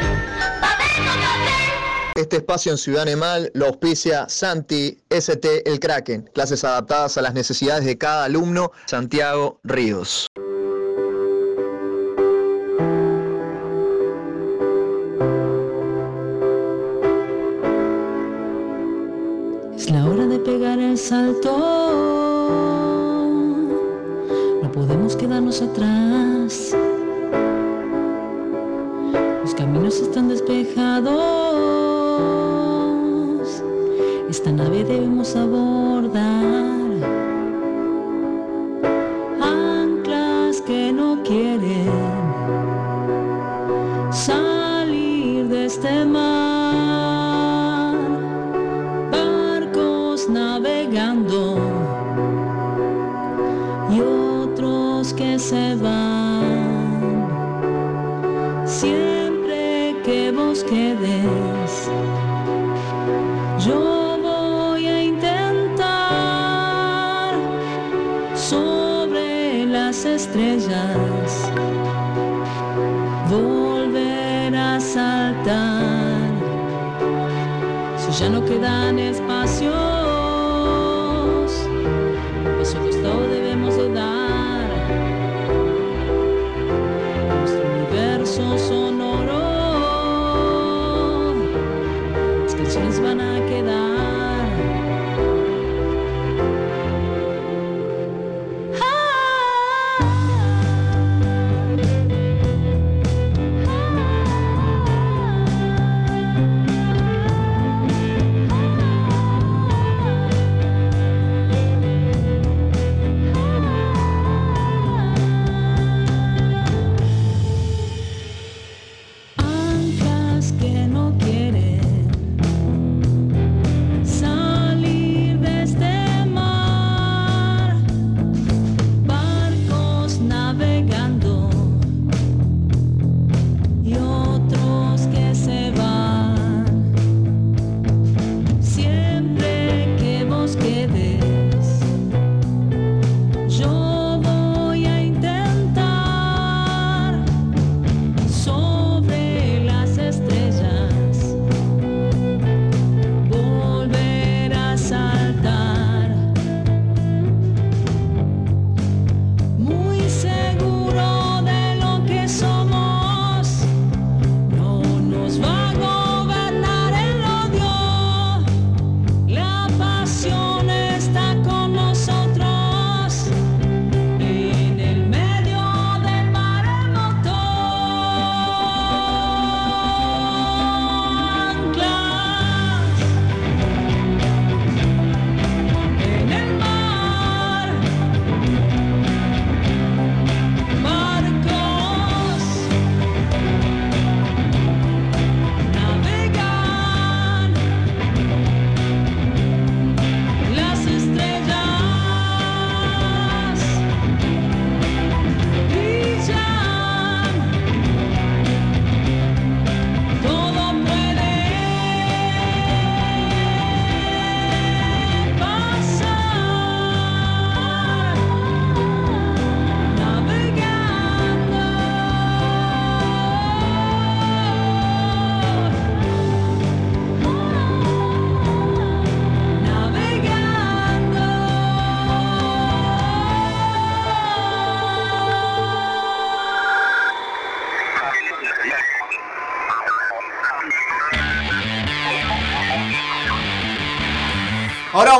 Papel con papel. Este espacio en Ciudad Animal lo auspicia Santi ST El Kraken, clases adaptadas a las necesidades de cada alumno, Santiago Ríos. Es la hora de pegar el salto. Atrás. Los caminos están despejados. Esta nave debemos abordar. Anclas que no quieren no quedan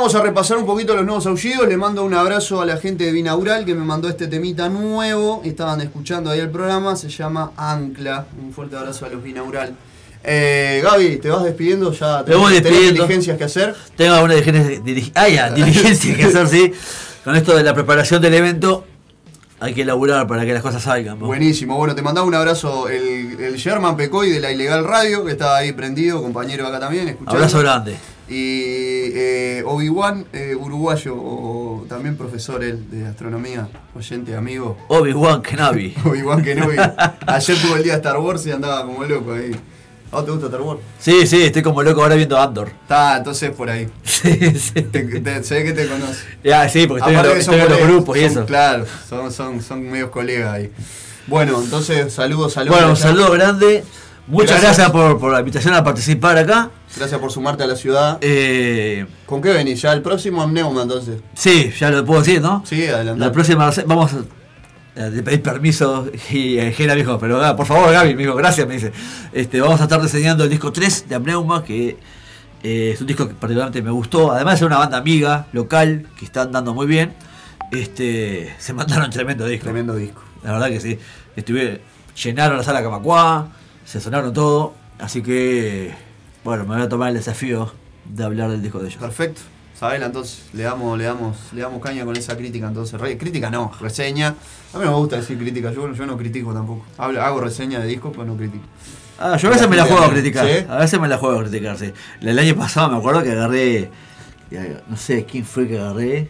vamos a repasar un poquito los nuevos aullidos. Le mando un abrazo a la gente de Binaural que me mandó este temita nuevo. Estaban escuchando ahí el programa. Se llama Ancla. Un fuerte abrazo a los Binaural. Eh, Gaby, ¿te vas despidiendo? Ya voy tenés despidiendo. diligencias que hacer. Tengo alguna diligencia, dirigi- ah, ya, diligencia que hacer, sí. Con esto de la preparación del evento, hay que elaborar para que las cosas salgan. ¿no? Buenísimo. Bueno, te mandaba un abrazo el, el Sherman Pecoy de la Ilegal Radio, que estaba ahí prendido, compañero acá también. escuchando. Abrazo grande. Y eh, Obi-Wan, eh, uruguayo, o también profesor él de astronomía, oyente, amigo. Obi-Wan Kenobi. Obi-Wan Kenobi. Ayer tuvo el día de Star Wars y andaba como loco ahí. ¿A vos te gusta Star Wars? Sí, sí, estoy como loco ahora viendo Andor. Está, entonces por ahí. Sí, sí. Te, te- se ve que te conoce. Ya, sí, porque estoy en Aparte los- que son estoy en los grupos y son- eso. Claro, son, son, son medios colegas ahí. Bueno, entonces saludos, saludos. Bueno, un saludo grande. Muchas Gracias. gracias, por, por la invitación a participar acá. Gracias por sumarte a la ciudad. Eh, ¿Con qué venís? Ya el próximo Amneuma entonces. sí, ya lo puedo decir, ¿no? Sí, adelante. La próxima vamos a pedir permiso y eh, Gena me dijo, pero ah, por favor Gaby, me dijo, gracias, me dice. Este, vamos a estar diseñando el disco 3 de Amneuma, que eh, es un disco que particularmente me gustó. Además es una banda amiga, local, que está andando muy bien. Este, se mandaron tremendo disco. Tremendo disco. La verdad que sí. Estuve, llenaron la sala Camacuá, se sonaron todo. Así que, bueno, me voy a tomar el desafío de hablar del disco de ellos. Perfecto. Sabela, entonces le damos, le damos, le damos caña con esa crítica entonces. Re- crítica no, reseña. A mí no me gusta decir crítica, yo, yo no critico tampoco. Hablo- hago reseña de discos, pero no critico. Ah, yo a veces me la juego a criticar. ¿Sí? A veces me la juego a criticar, sí. El año pasado me acuerdo que agarré. No sé quién fue que agarré.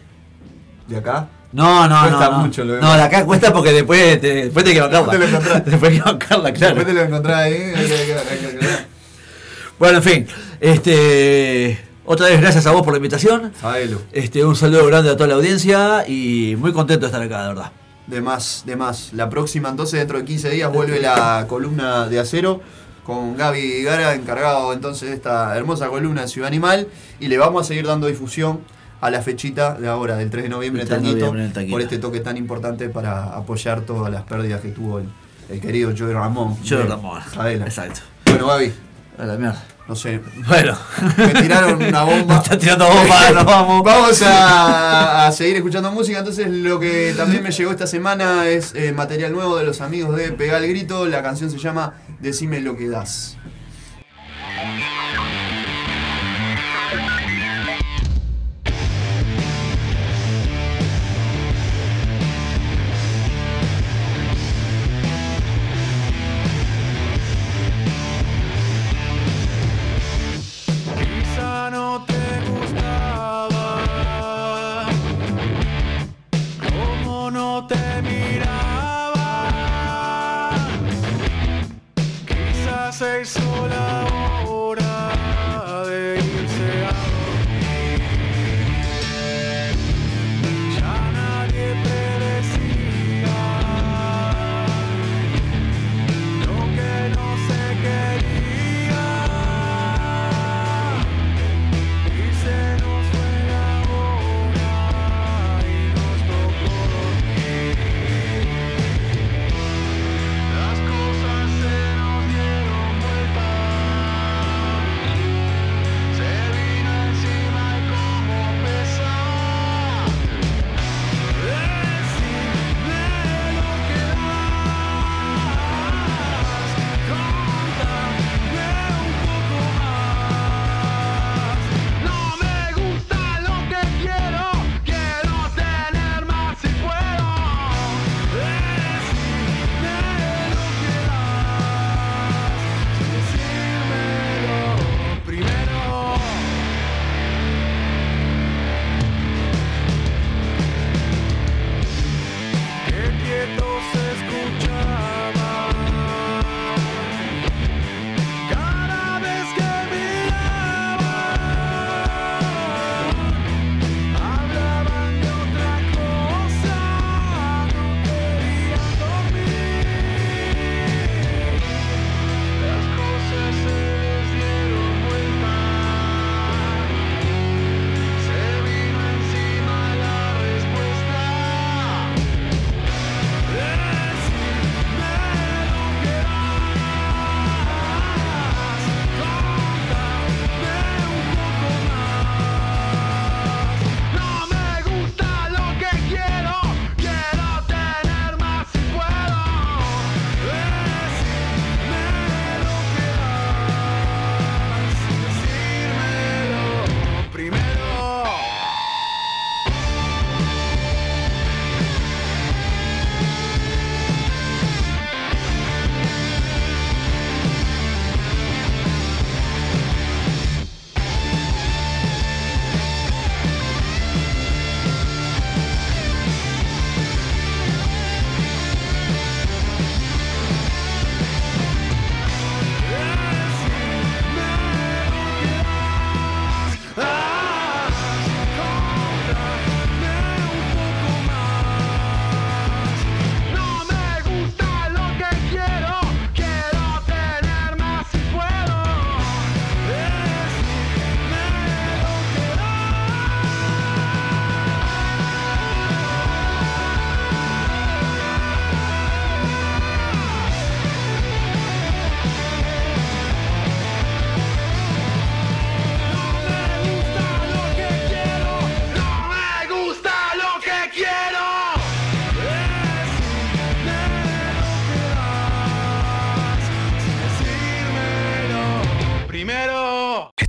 ¿De acá? No, no, Cuesta no. No, mucho lo no de acá cuesta porque después te, después te hay que bancarla. Después te lo encontrás. Después hay que bancarla, claro. Después te lo encontrás ahí. hay que- hay que- hay que aclarar. Bueno, en fin. Este. Otra vez gracias a vos por la invitación. Sabelo. Este, un saludo grande a toda la audiencia y muy contento de estar acá, de verdad. De más, de más. La próxima, entonces, dentro de 15 días, vuelve la columna de acero con Gaby Gara, encargado entonces de esta hermosa columna de Ciudad Animal. Y le vamos a seguir dando difusión a la fechita de ahora, del 3 de noviembre, en 3 de Tañito, noviembre en Tañito. por este toque tan importante para apoyar todas las pérdidas que tuvo el, el querido Joey Ramón. Joey Ramón. Sabela. Exacto. Bueno, Gaby, A la mierda. no sé. Bueno. Me tiraron una bomba. Está tirando bomba, nos vamos. Vamos a, a seguir escuchando música. Entonces, lo que también me llegó esta semana es eh, material nuevo de los amigos de Pegar el Grito. La canción se llama Decime lo que das.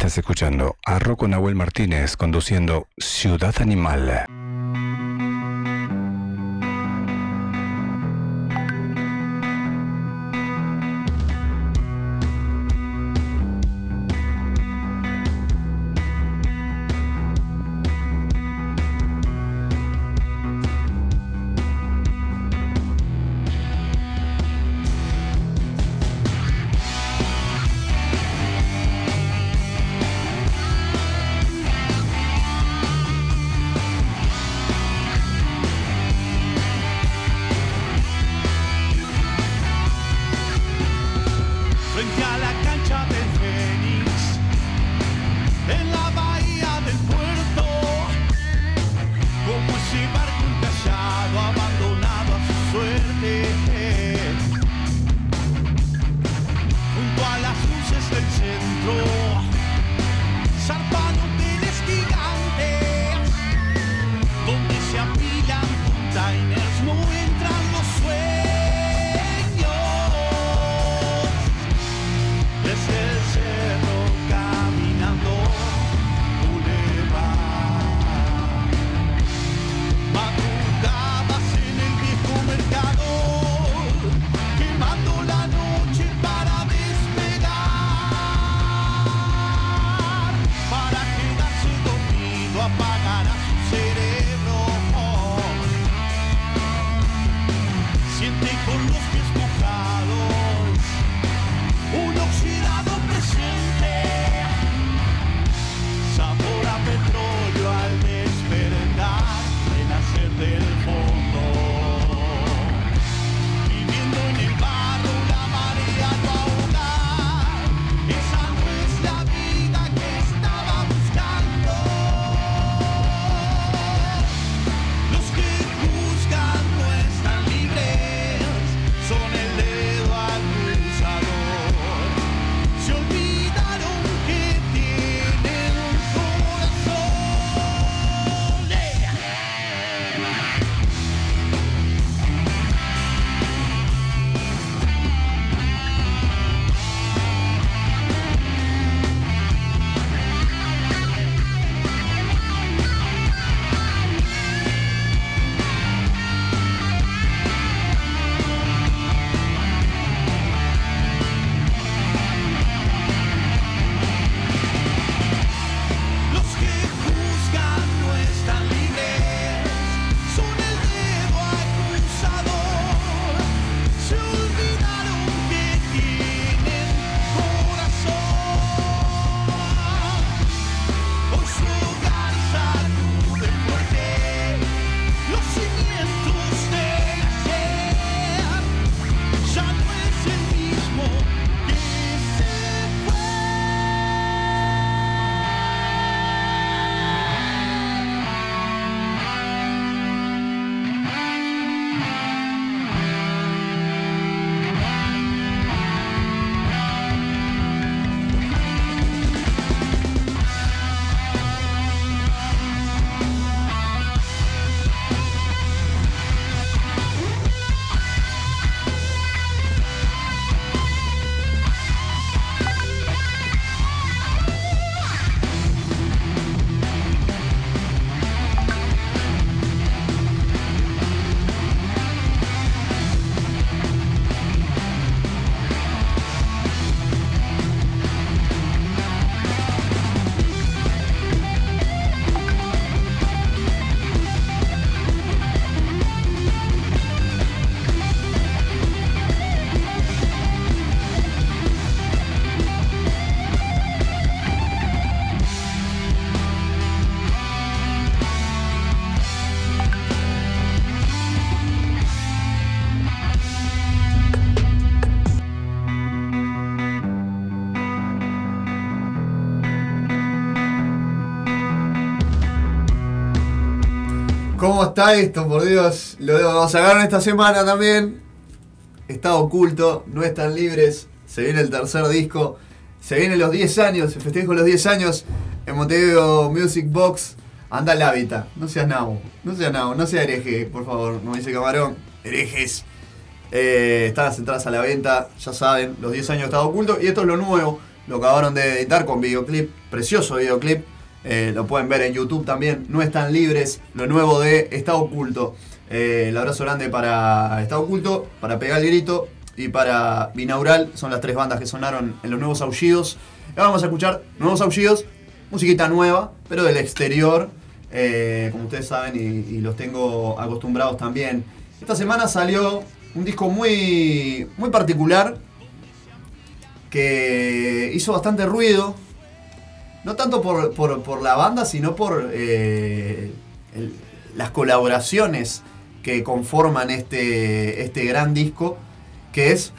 Estás escuchando a Rocco Nahuel Martínez conduciendo Ciudad Animal. ¿Cómo está esto, por Dios? Lo sacaron esta semana también. Está oculto, no están libres. Se viene el tercer disco. Se vienen los 10 años, se festejo los 10 años en Montevideo Music Box. Anda al hábitat. No seas nabo. No seas nabo. No seas hereje, por favor. No dice camarón. Herejes. Eh, están las entradas a la venta. Ya saben, los 10 años está oculto. Y esto es lo nuevo. lo acabaron de editar con videoclip, precioso videoclip. Eh, lo pueden ver en YouTube también. No están libres. Lo nuevo de Estado Oculto. Eh, el abrazo grande para Estado Oculto, para Pegar el Grito y para Binaural. Son las tres bandas que sonaron en los nuevos aullidos. Ahora vamos a escuchar nuevos aullidos, musiquita nueva, pero del exterior. eh, como ustedes saben, y, y los tengo acostumbrados también. Esta semana salió un disco muy, muy particular que hizo bastante ruido. No tanto por, por- la banda, sino por eh, las colaboraciones que conforman este, este gran disco, que es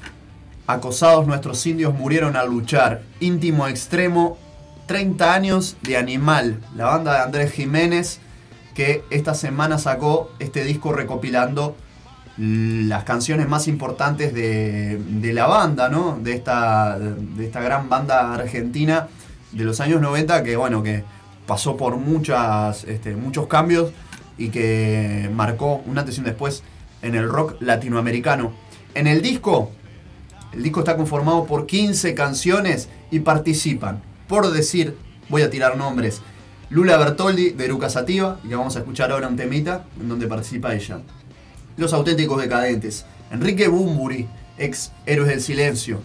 Acosados nuestros indios murieron al luchar, íntimo extremo, 30 años de animal. La banda de Andrés Jiménez, que esta semana sacó este disco recopilando las canciones más importantes de, de la banda, ¿no? De esta, de esta gran banda argentina de los años 90 que, bueno, que pasó por muchas, este, muchos cambios y que marcó un antes y un después en el rock latinoamericano. En el disco, el disco está conformado por 15 canciones y participan, por decir, voy a tirar nombres, Lula Bertoldi de Eruca que vamos a escuchar ahora un temita en donde participa ella. Los auténticos decadentes. Enrique Bumburi, ex Héroes del Silencio.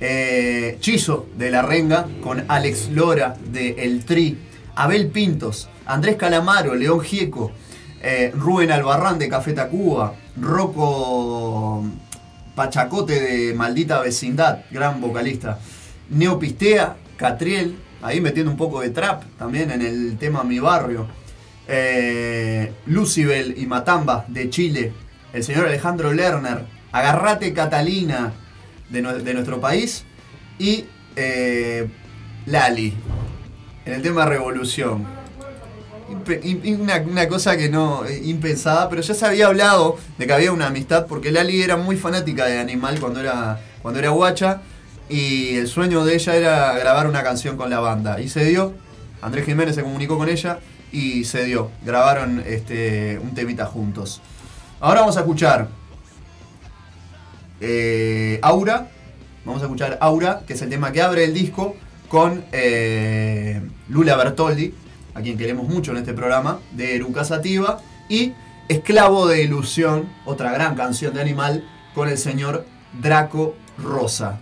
Eh, Chizo de La Renga con Alex Lora de El Tri. Abel Pintos, Andrés Calamaro, León Gieco, eh, Rubén Albarrán de Café Tacuba, Rocco Pachacote de Maldita Vecindad, gran vocalista. Neopistea, Catriel, ahí metiendo un poco de trap también en el tema Mi Barrio. Eh, Lucibel y Matamba de Chile. El señor Alejandro Lerner. Agarrate Catalina de, nue- de nuestro país. Y eh, Lali en el tema Revolución. Una cosa que no, eh, impensada, pero ya se había hablado de que había una amistad, porque Lali era muy fanática de Animal cuando era, cuando era guacha, y el sueño de ella era grabar una canción con la banda. Y se dio, Andrés Jiménez se comunicó con ella y se dio. Grabaron este, un temita juntos. Ahora vamos a escuchar eh, Aura. Vamos a escuchar Aura, que es el tema que abre el disco, con eh, Lula Bertoldi, a quien queremos mucho en este programa, de Eruca Sativa, y Esclavo de Ilusión, otra gran canción de Animal, con el señor Draco Rosa.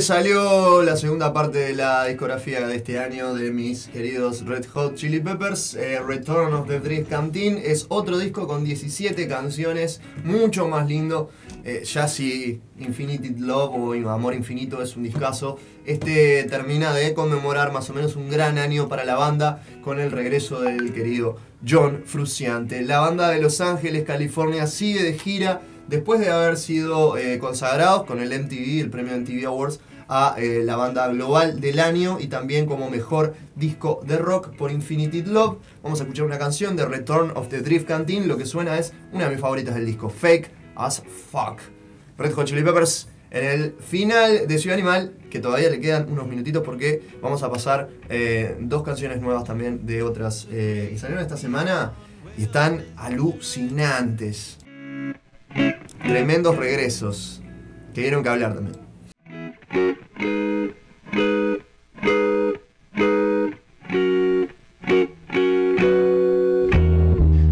Salió la segunda parte de la discografía de este año de mis queridos Red Hot Chili Peppers. eh, Return of the Dream Canteen es otro disco con 17 canciones, mucho más lindo. Eh, ya si Infinity Love o Amor Infinito es un discazo, este termina de conmemorar más o menos un gran año para la banda con el regreso del querido John Frusciante. La banda de Los Ángeles, California sigue de gira después de haber sido eh, consagrados con el MTV, el premio MTV Awards, a eh, la banda global del año y también como mejor disco de rock por Infinity Love. Vamos a escuchar una canción de Return of the Drift Canteen. Lo que suena es una de mis favoritas del disco, Fake as Fuck. Red Hot Chili Peppers en el final de Ciudad Animal, que todavía le quedan unos minutitos porque vamos a pasar eh, dos canciones nuevas también de otras eh, que salieron esta semana y están alucinantes. Tremendos regresos que dieron que hablar también.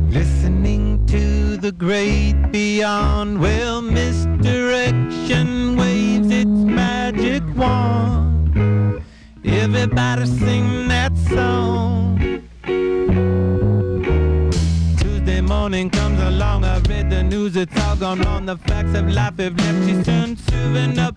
Listening to the great beyond, well, misdirection waves its magic wand. Everybody sing that song. Tuesday morning comes along, I read the news, it's all gone wrong. The facts of life have left you soon, serving up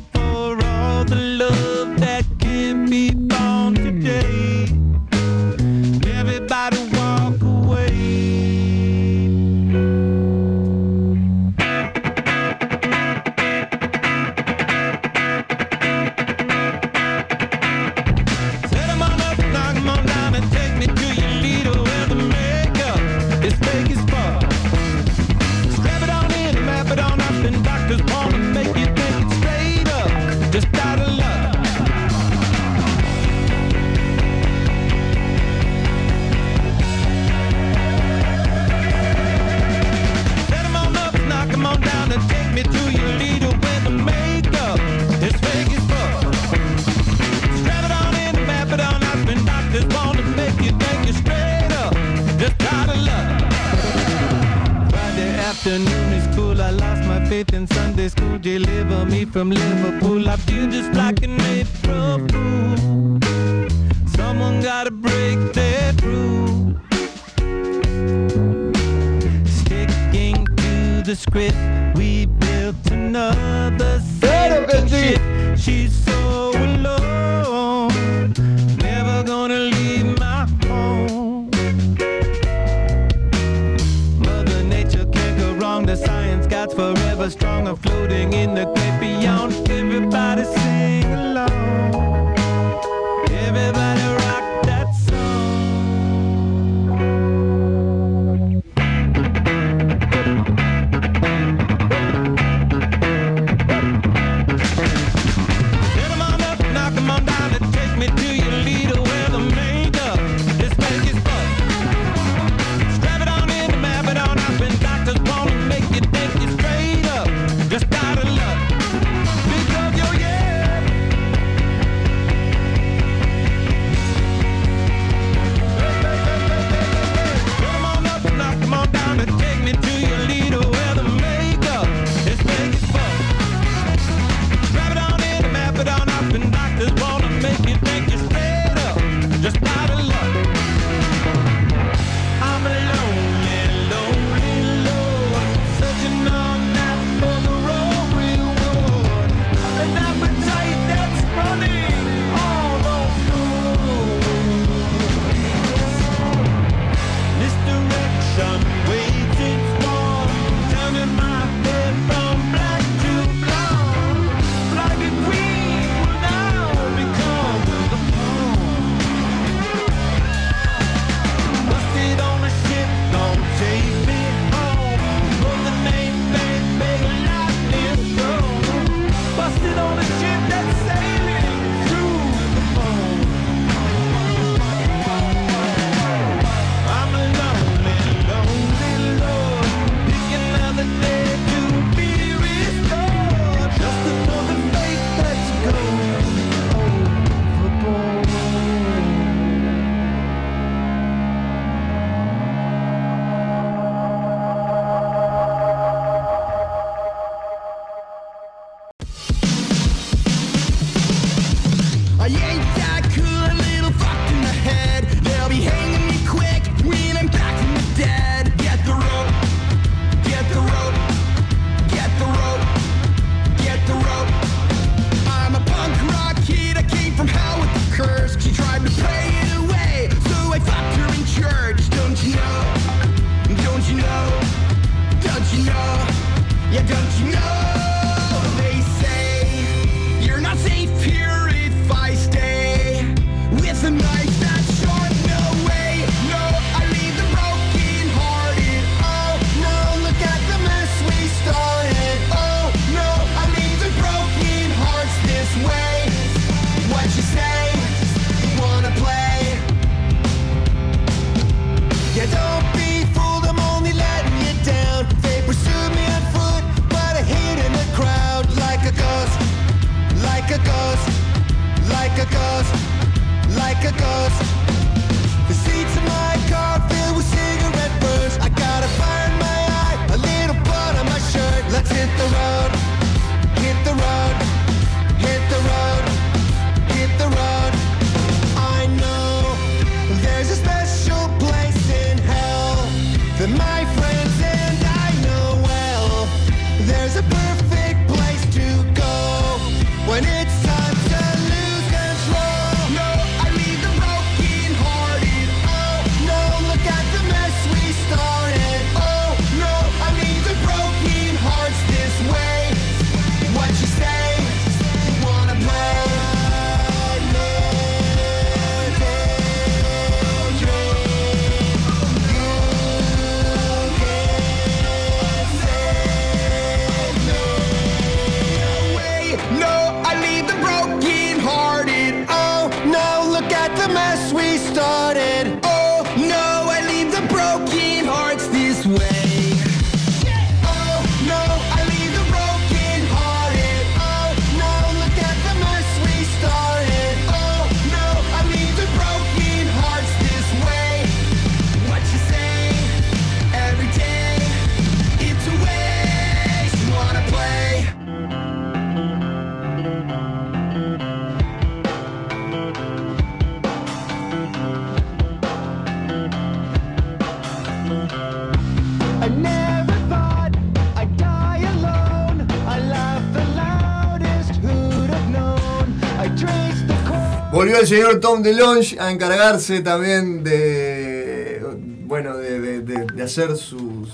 señor Tom DeLonge a encargarse también de. Bueno, de, hacer su,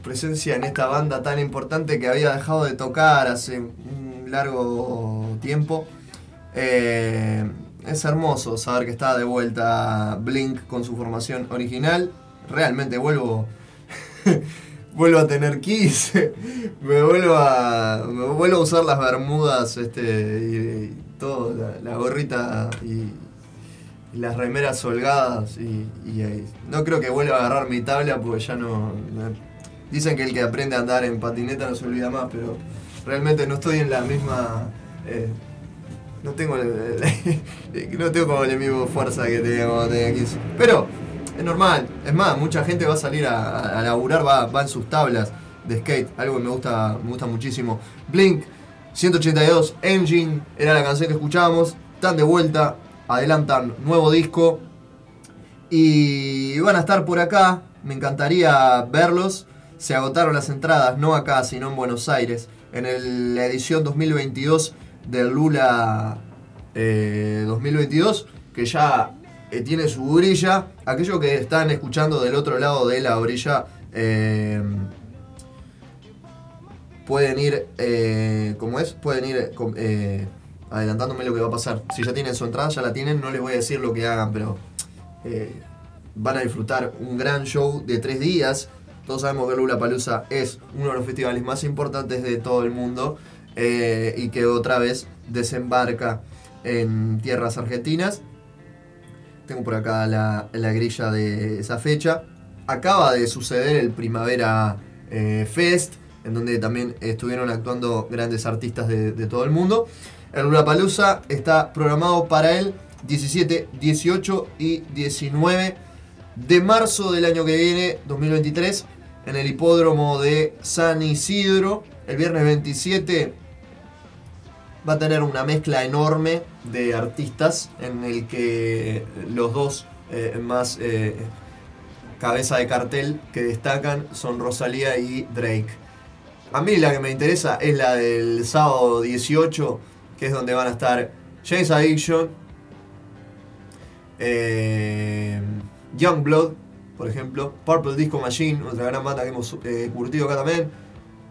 presencia en esta banda tan importante que había dejado de tocar hace un largo tiempo. Eh, es hermoso saber que está de vuelta Blink con su formación original. Realmente vuelvo. vuelvo a tener Kiss. me vuelvo a. Me vuelvo a usar las bermudas este, todo, la, gorrita y, las remeras holgadas. Y, ahí. no creo que vuelva a agarrar mi tabla porque ya no. Dicen que el que aprende a andar en patineta no se olvida más, pero realmente no estoy en la misma. eh, no tengo no tengo como la misma fuerza que tenía cuando tenía 15. Pero es normal. Es más, mucha gente va a salir a, a- a laburar, va, va en sus tablas de skate. Algo que me gusta, me gusta muchísimo. Blink 182 Engine era la canción que escuchábamos. Están de vuelta, adelantan nuevo disco. Y van a estar por acá. Me encantaría verlos. Se agotaron las entradas, no acá, sino en Buenos Aires. En la edición 2022 del Lula eh, 2022, que ya eh, tiene su brilla. Aquellos que están escuchando del otro lado de la orilla eh, pueden ir, eh, ¿cómo es? Pueden ir eh, eh, adelantándome lo que va a pasar. Si ya tienen su entrada, ya la tienen, no les voy a decir lo que hagan, pero van a disfrutar un gran show de tres días. Todos sabemos que Lula Palusa es uno de los festivales más importantes de todo el mundo y que otra vez desembarca en tierras argentinas. Tengo por acá la, la grilla de esa fecha. Acaba de suceder el Primavera Fest, en donde también estuvieron actuando grandes artistas de, todo el mundo. El Lollapalooza está programado para el 17, 18 y 19 de marzo del año que viene, 2023, en el hipódromo de San Isidro. El viernes 27 va a tener una mezcla enorme de artistas en el que los dos eh, más eh, cabeza de cartel que destacan son Rosalía y Drake. A mí la que me interesa es la del sábado 18, que es donde van a estar James Addiction, eh, Youngblood, por ejemplo, Purple Disco Machine, otra gran banda que hemos eh, curtido acá también,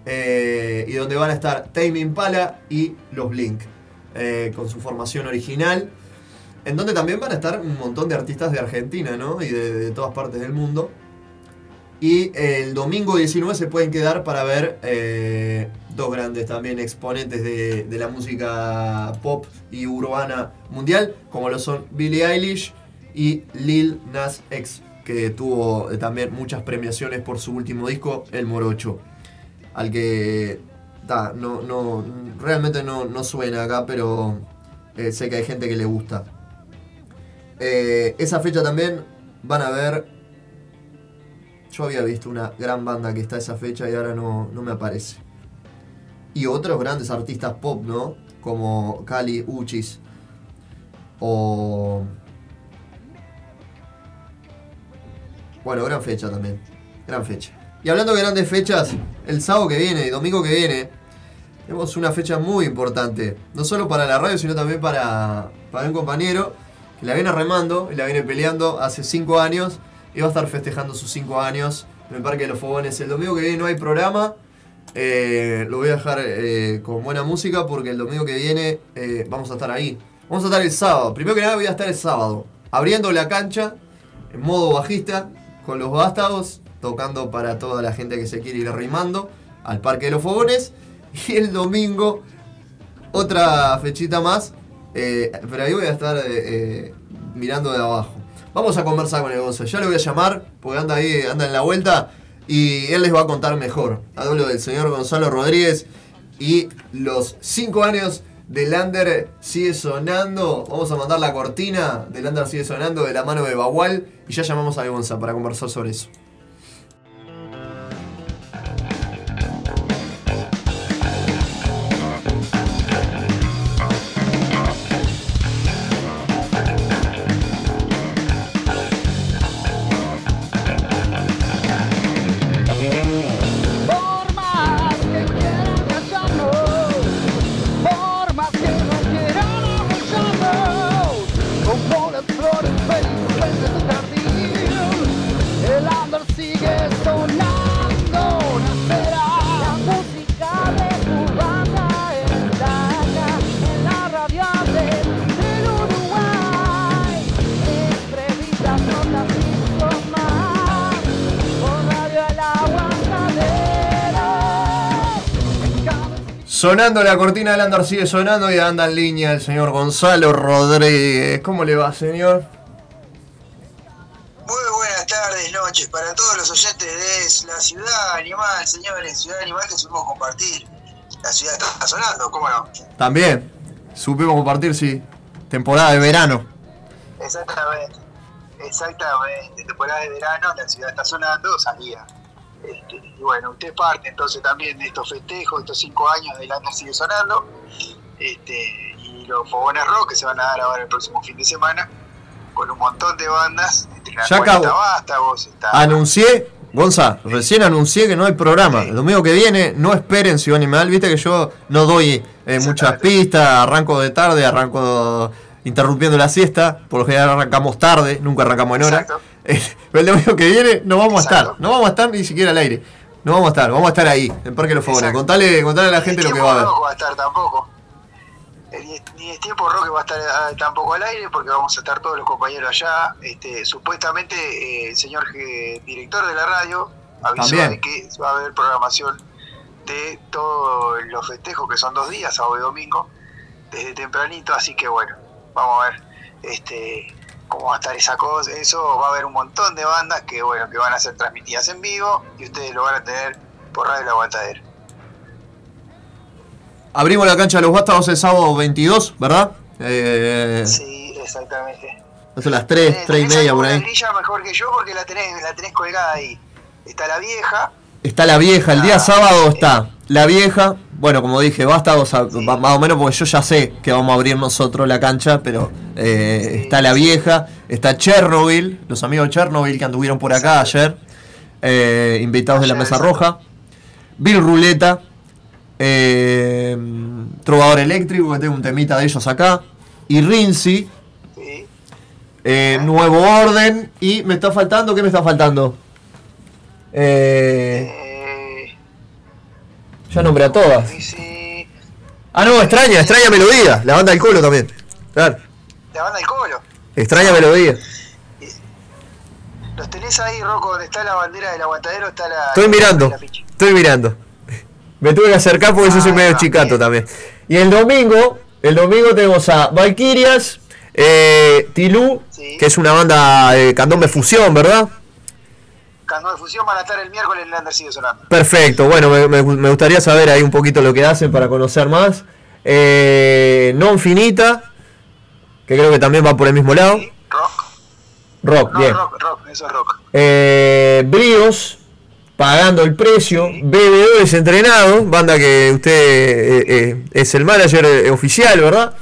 eh, y donde van a estar Tame Impala y los Blink, eh, con su formación original, en donde también van a estar un montón de artistas de Argentina, ¿no? Y de todas partes del mundo. Y el domingo 19 se pueden quedar para ver eh, dos grandes también exponentes de, de la música pop y urbana mundial, como lo son Billie Eilish y Lil Nas X, que tuvo eh, también muchas premiaciones por su último disco, El Morocho, al que no, no, realmente no, no suena acá, pero eh, sé que hay gente que le gusta. Esa fecha también van a ver yo había visto una gran banda que está esa fecha y ahora no, no me aparece. Y otros grandes artistas pop, ¿no? Como Cali Uchis. O. Bueno, gran fecha también. Gran fecha. Y hablando de grandes fechas, el sábado que viene y domingo que viene, tenemos una fecha muy importante. No solo para la radio, sino también para, para un compañero que la viene remando y la viene peleando hace 5 años y va a estar festejando sus 5 años en el Parque de los Fogones. El domingo que viene no hay programa. eh, lo voy a dejar eh, con buena música porque el domingo que viene eh, vamos a estar ahí. Vamos a estar el sábado. Primero que nada voy a estar el sábado. Abriendo la cancha en modo bajista con los vástagos. Tocando para toda la gente que se quiere ir arrimando al Parque de los Fogones. Y el domingo otra fechita más. pero ahí voy a estar mirando de abajo. Vamos a conversar con el Gonzo. Ya lo voy a llamar, porque anda ahí, anda en la vuelta. Y él les va a contar mejor. Hablo del señor Gonzalo Rodríguez. Y los 5 años de Lander sigue sonando. Vamos a mandar la cortina de Lander sigue sonando de la mano de Bagual. Y ya llamamos a Gonza para conversar sobre eso. Sonando la cortina de Lander sigue sonando y anda en línea el señor Gonzalo Rodríguez. ¿Cómo le va, señor? Muy buenas tardes, noches para todos los oyentes de la ciudad animal, señores, ciudad animal que supimos compartir. La ciudad está sonando, ¿cómo no? También. Supimos compartir, sí. Temporada de verano. Exactamente, exactamente. Temporada de verano, la ciudad está sonando, salía. Este, y bueno, usted parte entonces también de estos festejos, estos cinco años del año sigue sonando. Este, y los fogones rock que se van a dar ahora el próximo fin de semana, con un montón de bandas, entre las Ya acabo. Vástagos, está Anuncié, Gonza, recién anuncié que no hay programa. El domingo que viene, no esperen Ciudad Animal. Viste que yo no doy eh, muchas pistas, arranco de tarde, arranco interrumpiendo la siesta. Por lo general arrancamos tarde, nunca arrancamos en hora. Pero el domingo que viene no vamos a estar, no vamos a estar ni siquiera al aire. No vamos a estar, vamos a estar ahí, en Parque de los Fogones. Contale, contale a la gente lo que va a haber. No va a estar tampoco. Eh, Ni, ni el tiempo rock va a estar ah, tampoco al aire porque vamos a estar todos los compañeros allá. Este, supuestamente eh, el señor eh, director de la radio avisó También. de que va a haber programación de todos los festejos que son dos días, sábado y domingo, desde tempranito, así que bueno, vamos a ver este cómo va a estar esa cosa, eso va a haber un montón de bandas que bueno, que van a ser transmitidas en vivo y ustedes lo van a tener por Radio La Aguantadera. Abrimos la cancha de los Vástagos el sábado 22, ¿verdad? Eh, Sí, exactamente. Eso a las 3, 3 y Tenés media por ahí. grilla mejor que yo porque la tenés, la tenés colgada ahí. Está la vieja, Está la vieja, el día sábado está La vieja, bueno, como dije, vástagos a- va- más o menos porque yo ya sé que vamos a abrir nosotros la cancha, pero eh, está la vieja, está Chernobyl, los amigos de Chernobyl que anduvieron por acá ayer, eh, invitados de la Mesa Roja, Bill Ruleta, eh, Trovador Eléctrico, que tengo un temita de ellos acá, y Rinzi, Nuevo Orden, y me está faltando, ¿qué me está faltando? Eh, ya nombré a todas. Ah, no, extraña, extraña melodía. La banda del colo también. Claro, La banda del Colo. extraña melodía. Los tenés ahí, Rocco, donde está la bandera del aguantadero, está la. Estoy mirando, estoy mirando. Me tuve que acercar porque yo soy medio chicato también. Y el domingo, el domingo tenemos a Valkyrias, eh, Tilú, que es una banda de candombe fusión, ¿verdad? Candón de Fusión van a estar el miércoles en Lander sigue sonando. Perfecto, bueno, me, me- me gustaría saber ahí un poquito lo que hacen para conocer más. Eh, non Finita, que creo que también va por el mismo lado. Rock, No, bien. rock, rock, eso es rock. Eh, Bríos, pagando el precio. Bebedores entrenados, banda que usted eh, eh, es el manager oficial, ¿verdad?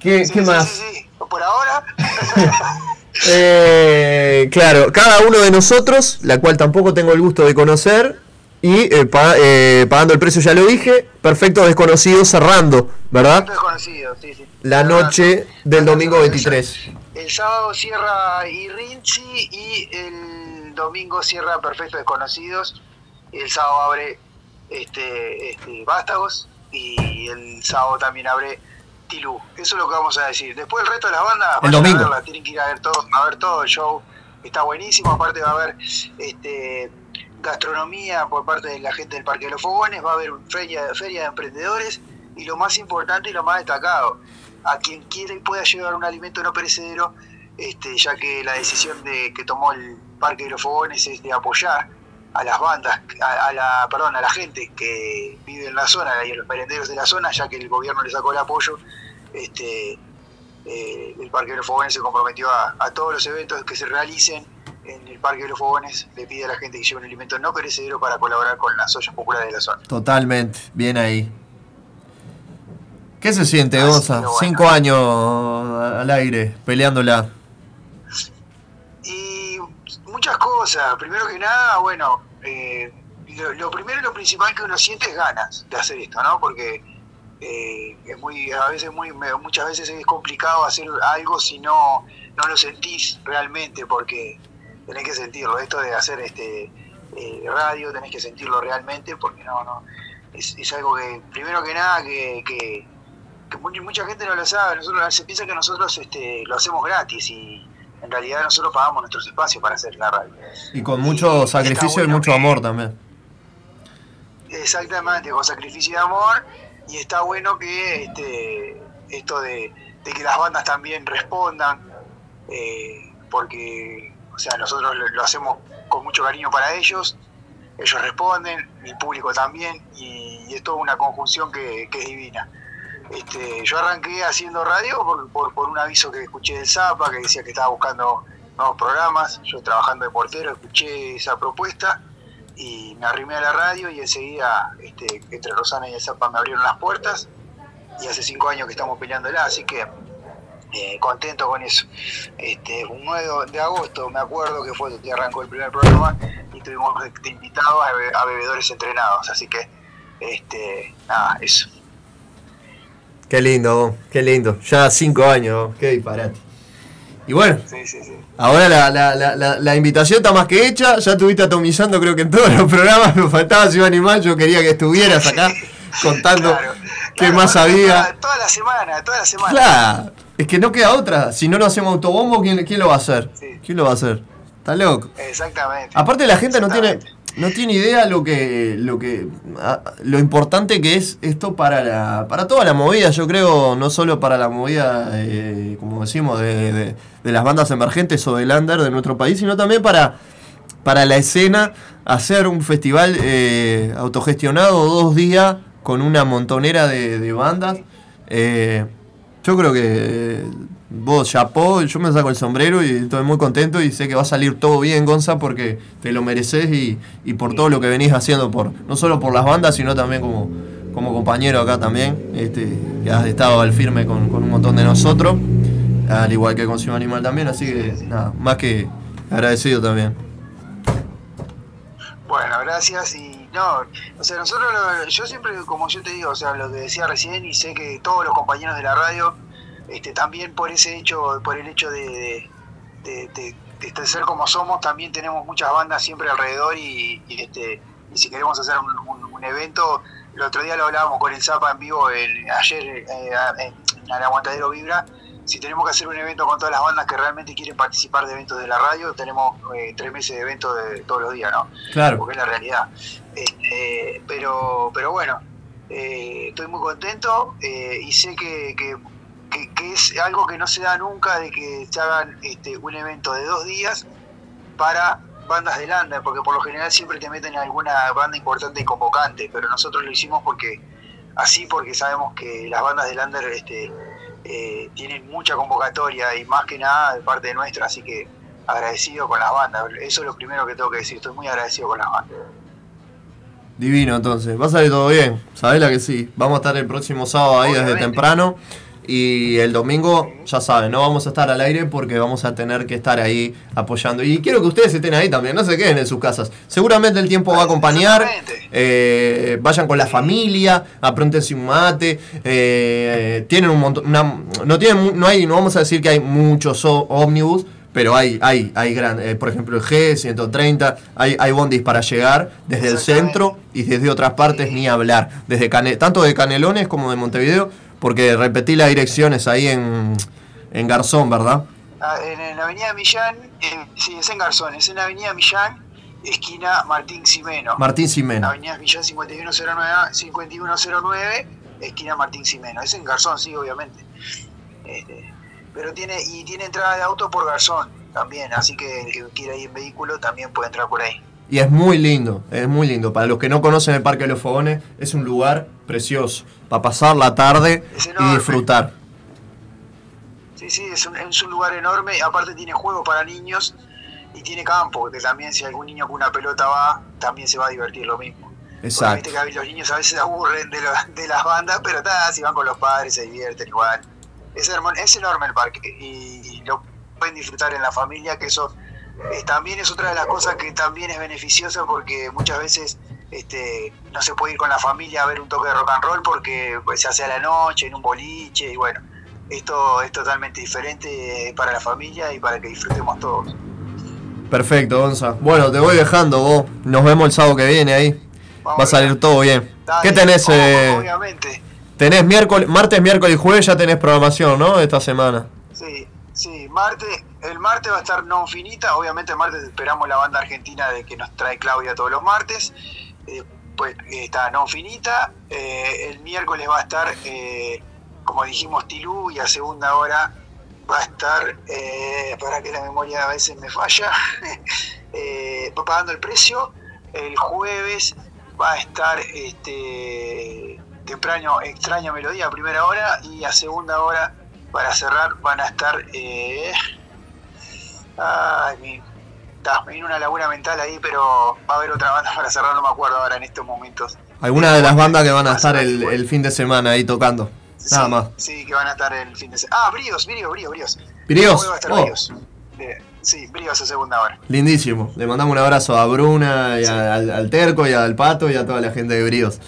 ¿Qué, qué más? Por ahora, Eh, claro, cada uno de nosotros, la cual tampoco tengo el gusto de conocer, y eh, pa- eh, pagando el precio, ya lo dije, perfecto desconocido cerrando, ¿verdad? desconocido, sí, sí. La noche del domingo 23. El sábado cierra Irrinchi y el domingo cierra Perfecto Desconocidos. El sábado abre este, este Vástagos y el sábado también abre Tilú. Eso es lo que vamos a decir. Después el resto de las bandas El domingo. verla, tienen que ir a ver todo, a ver todo el show. Está buenísimo, aparte va a haber este gastronomía por parte de la gente del Parque de los Fogones, va a haber feria, feria de emprendedores y lo más importante y lo más destacado, a quien quiera y pueda llevar un alimento no perecedero, este, ya que la decisión de que tomó el Parque de los Fogones es de apoyar a las bandas, a, a la, perdón, a la gente que vive en la zona y a los merenderos de la zona, ya que el gobierno le sacó el apoyo, este, eh, el Parque de los Fogones se comprometió a, a todos los eventos que se realicen en el Parque de los Fogones, le pide a la gente que lleve un alimento no perecedero para colaborar con las ollas populares de la zona. Totalmente, bien ahí. ¿Qué se siente, Gonza? Cinco años al aire, peleándola. Y muchas cosas. Primero que nada, bueno, eh, lo, lo primero y lo principal que uno siente es ganas de hacer esto, ¿no? Porque eh, es muy, a veces muy, muchas veces es complicado hacer algo si no, no lo sentís realmente, porque tenés que sentirlo. Esto de hacer este eh, radio, tenés que sentirlo realmente, porque no, no, es, es algo que, primero que nada, que, que, que mu- mucha gente no lo sabe. Nosotros se piensa que nosotros este, lo hacemos gratis y en realidad nosotros pagamos nuestros espacios para hacer la radio. Y con mucho sacrificio y mucho amor también. Exactamente, con sacrificio y amor. Y está bueno que este, esto de, de que las bandas también respondan, eh, porque o sea, nosotros lo, lo hacemos con mucho cariño para ellos, ellos responden, el público también, y, y es toda una conjunción que, que es divina. Este, yo arranqué haciendo radio por, por, por un aviso que escuché del Zapa, que decía que estaba buscando nuevos programas. Yo trabajando de portero escuché esa propuesta y me arrimé a la radio y enseguida este, entre Rosana y el Zapa me abrieron las puertas y hace cinco años que estamos peleándola, así que eh, contento con eso. Este, un 9 de agosto me acuerdo que fue donde arrancó el primer programa y tuvimos invitados a bebedores entrenados, así que este, nada, eso. Qué lindo, qué lindo. Ya cinco años, qué disparate. Y bueno, Sí, sí, sí. ahora la, la, la, la, invitación está más que hecha. Ya estuviste atomizando, creo que en todos los programas. Me faltaba si animal. Yo quería que estuvieras acá contando qué más había. Toda la semana, toda la semana. Claro, es que no queda otra. Si no nos hacemos autobombo, ¿quién, quién lo va a hacer? ¿Quién lo va a hacer? Está loco. Exactamente. Aparte la gente no tiene no tiene idea lo que lo que lo importante que es esto para la para toda la movida, yo creo, no solo para la movida como decimos de, de- las bandas emergentes o del under de nuestro país, sino también para para la escena hacer un festival eh, autogestionado dos días con una montonera de, de bandas. eh, Yo creo que vos, chapó, yo me saco el sombrero y estoy muy contento y sé que va a salir todo bien, Gonza, porque te lo mereces y, y por todo lo que venís haciendo, por no solo por las bandas, sino también como, como compañero acá también, este, que has estado al firme con, con un montón de nosotros, al igual que con Ciudad Animal también, así que nada, más que agradecido también. Bueno, gracias y no, o sea, nosotros, yo siempre, como yo te digo, o sea, lo que decía recién y sé que todos los compañeros de la radio, este, también por ese hecho, por el hecho de, de, de- de- ser como somos, también tenemos muchas bandas siempre alrededor y, y, este, y si queremos hacer un, un- un evento, el otro día lo hablábamos con el Zapa en vivo, el, ayer eh, en, en el Aguantadero Vibra, si tenemos que hacer un evento con todas las bandas que realmente quieren participar de eventos de la radio, tenemos eh, tres meses de eventos de todos los días, ¿no? Claro. Porque es la realidad. Este, pero, pero bueno, eh, estoy muy contento eh, y sé que, que- que- que es algo que no se da nunca de que se hagan este, un evento de dos días para bandas de Lander, porque por lo general siempre te meten alguna banda importante y convocante, pero nosotros lo hicimos porque así porque sabemos que las bandas de Lander este, eh, tienen mucha convocatoria y más que nada de parte de nuestra, así que agradecido con las bandas, eso es lo primero que tengo que decir, estoy muy agradecido con las bandas. Divino, entonces. Va a salir todo bien. Sabés la que sí. Vamos a estar el próximo sábado ahí desde temprano. Y el domingo, ya saben, no vamos a estar al aire porque vamos a tener que estar ahí apoyando. Y quiero que ustedes estén ahí también, no se queden en sus casas. Seguramente el tiempo va a acompañar. eh, vayan con la familia, apróntense un mate. eh, tienen un montón. una- no, tienen, no, hay, no vamos a decir que hay muchos ómnibus. Pero hay, hay, hay gran, eh, por ejemplo, el G130, hay, hay bondis para llegar desde el centro y desde otras partes ni hablar. Desde Cane- tanto de Canelones como de Montevideo, porque repetí las direcciones ahí en, en Garzón, ¿verdad? Ah, En, en la avenida Millán, eh, sí, es en Garzón, es en la avenida Millán, esquina Martín Simeno. Martín Simeno. Avenida Millán 5109, 5109, esquina Martín Simeno. Es en Garzón, sí, obviamente. Este, pero tiene, y tiene entrada de auto por Garzón también, así que el que quiera ir en vehículo también puede entrar por ahí. Y es muy lindo, es muy lindo. Para los que no conocen el Parque de los Fogones, es un lugar precioso para pasar la tarde y disfrutar. Sí, sí, es un, es un lugar enorme, aparte tiene juego para niños y tiene campo, que también si algún niño con una pelota va, también se va a divertir lo mismo. Exacto. que los niños a veces se aburren de, lo- de las bandas, pero ta, si van con los padres se divierten igual. Es, es enorme el parque y, y lo pueden disfrutar en la familia, que eso eh, también es otra de las cosas que también es beneficiosa porque muchas veces este, no se puede ir con la familia a ver un toque de rock and roll porque pues, se hace a la noche, en un boliche y bueno, esto es totalmente diferente eh, para la familia y para que disfrutemos todos. Perfecto, Gonza. Bueno, te voy dejando vos. Nos vemos el sábado que viene ahí. Va a salir todo bien. ¿Qué tenés? eh, Obviamente. tenés miércoles, martes, miércoles y jueves ya tenés programación, ¿no? Esta semana. Sí, sí, martes, el martes va a estar non finita, obviamente el martes esperamos la banda argentina de que nos trae Claudia todos los martes, eh, pues eh, está non finita, eh, el miércoles va a estar, como dijimos, Tilú y a segunda hora va a estar, para que la memoria a veces me falla, pagando el precio, el jueves va a estar este temprano extraña melodía a primera hora y a segunda hora para cerrar van a estar ay vino una laguna mental ahí pero va a haber otra banda para cerrar no me acuerdo ahora en estos momentos Algunas de las bandas que van a estar el, el fin de semana ahí tocando. Nada más. sí que van a estar el fin de semana ah Bríos Bríos Bríos Bríos Bríos, Hoy va a estar oh. Bríos. Sí Bríos a segunda hora Lindísimo. Le mandamos un abrazo a Bruna, y a- al, al Terco, y al Pato, y a toda la gente de Bríos.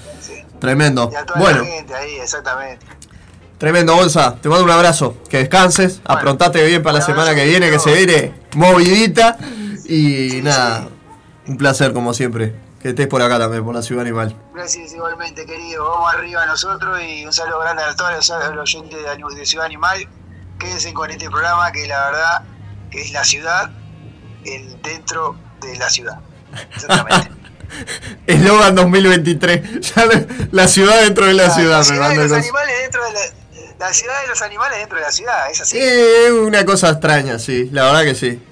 Tremendo. y a toda Bueno, la gente ahí exactamente tremendo, Gonza. Te mando un abrazo. Que descanses. Aprontate bien para la semana que viene, que se viene movidita. Y nada, un placer como siempre. Que estés por acá también, por la ciudad animal. Gracias igualmente, querido. Vamos arriba nosotros y un saludo grande a todos los, oyentes de, de Ciudad Animal. Quédense con este programa que la verdad que es la ciudad el dentro de la ciudad. Eslogan 2023. Ya la, ciudad dentro de la, ciudad, La ciudad de los animales dentro de la, la ciudad de los animales dentro de la ciudad, es así. Eh, una cosa extraña, sí, la verdad que sí.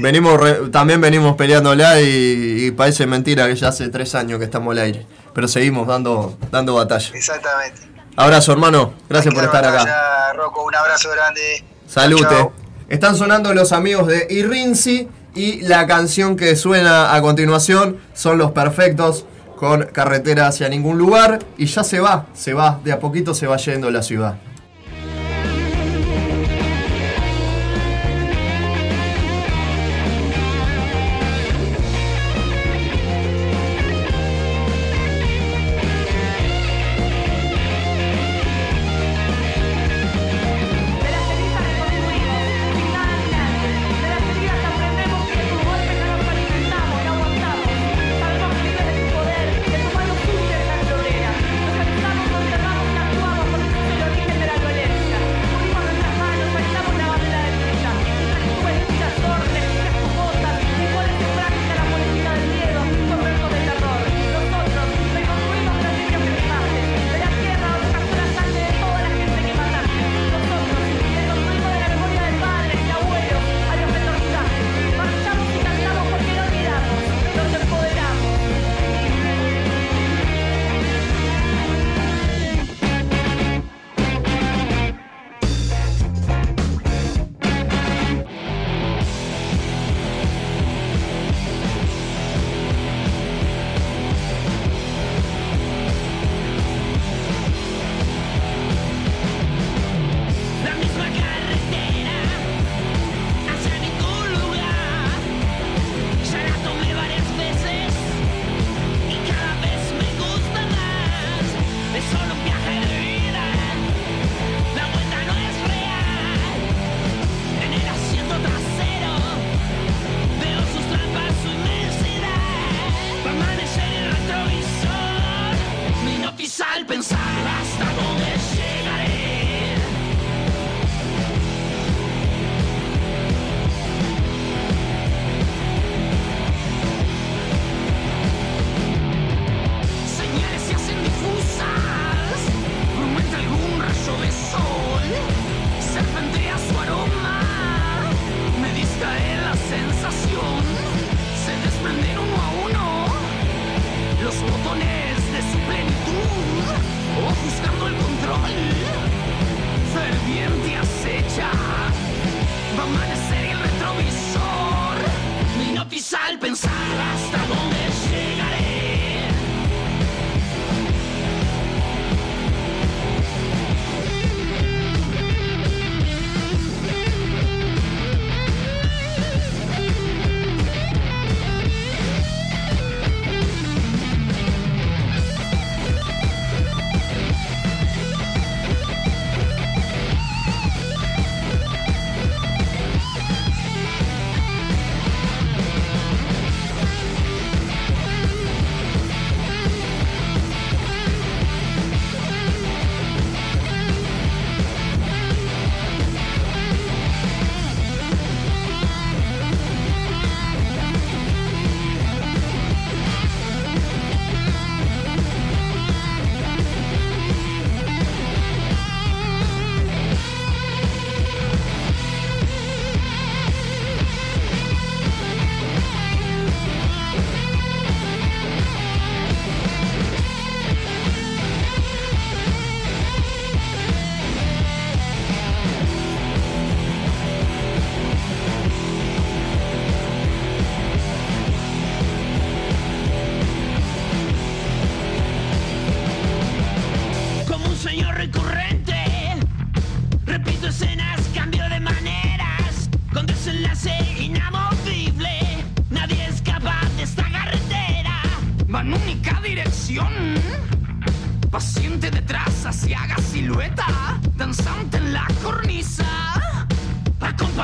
Venimos re, también venimos peleándola y, y parece mentira que ya hace tres años que estamos al aire, pero seguimos dando, dando batalla. Exactamente. Abrazo, hermano. Gracias por estar batalla, acá. Rocco, un abrazo grande. Salute. Están sonando los amigos de Irrinci y la canción que suena a continuación son Los Perfectos con carretera hacia ningún lugar y ya se va, se va, de a poquito se va yendo la ciudad.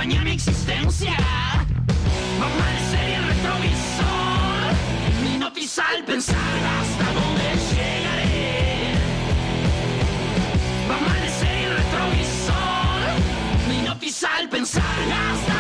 acompaña mi existencia. Amanecer y el retrovisor, mi noticia al pensar hasta dónde llegaré. Amanecer y el retrovisor, mi noticia al pensar hasta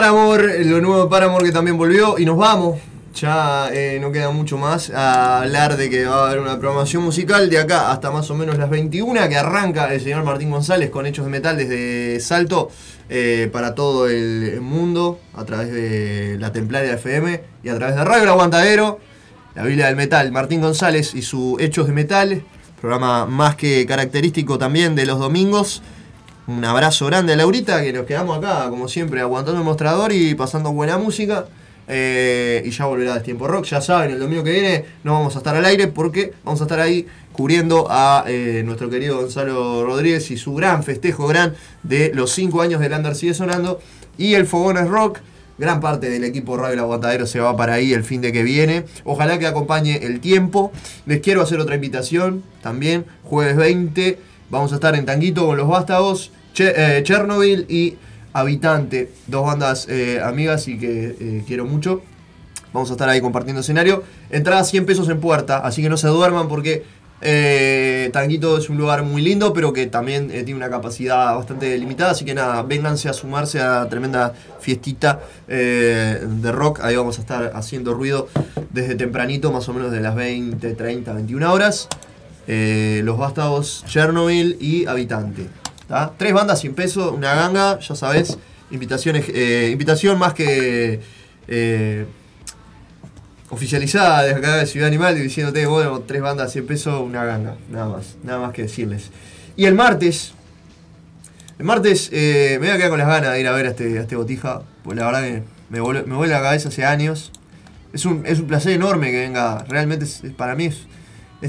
Paramore, lo nuevo de Paramore que también volvió y nos vamos. Ya eh, no queda mucho más a hablar de que va a haber una programación musical de acá hasta más o menos las 21 que arranca el señor Martín González con Hechos de Metal desde Salto eh, para todo el mundo a través de la Templaria FM y a través de Radio Aguantadero, la Biblia del Metal. Martín González y su Hechos de Metal, programa más que característico también de los domingos. Un abrazo grande a Laurita, que nos quedamos acá, como siempre, aguantando el mostrador y pasando buena música. Eh, y ya volverá de tiempo rock. Ya saben, el domingo que viene no vamos a estar al aire porque vamos a estar ahí cubriendo a eh, nuestro querido Gonzalo Rodríguez y su gran festejo gran de los 5 años del Under sigue sonando. Y el Fogón es Rock. Gran parte del equipo Radio El Aguantadero se va para ahí el fin de que viene. Ojalá que acompañe el tiempo. Les quiero hacer otra invitación también. Jueves 20 vamos a estar en Tanguito con los Vástagos, Eh, Chernobyl y Habitante. Dos bandas eh, amigas y que eh, quiero mucho. Vamos a estar ahí compartiendo escenario. Entrada 100 pesos en puerta, así que no se duerman porque Tanguito es un lugar muy lindo, pero que también tiene una capacidad bastante limitada. Así que nada, vénganse a sumarse a tremenda fiestita de rock. Ahí vamos a estar haciendo ruido desde tempranito, más o menos de las 20, 30, 21 horas. Los Vástagos, Chernobyl y Habitante. Tres bandas 100 pesos, una ganga, ya sabes. Invitaciones, eh, invitación más que eh, oficializada desde acá de Ciudad Animal diciéndote, bueno, tres bandas 100 pesos, una ganga. Nada más, nada más que decirles. Y el martes, el martes eh, me voy a quedar con las ganas de ir a ver a este, este botija, pues la verdad que me vuelve, me la cabeza hace años. Es un, es un placer enorme que venga, realmente es- para mí es,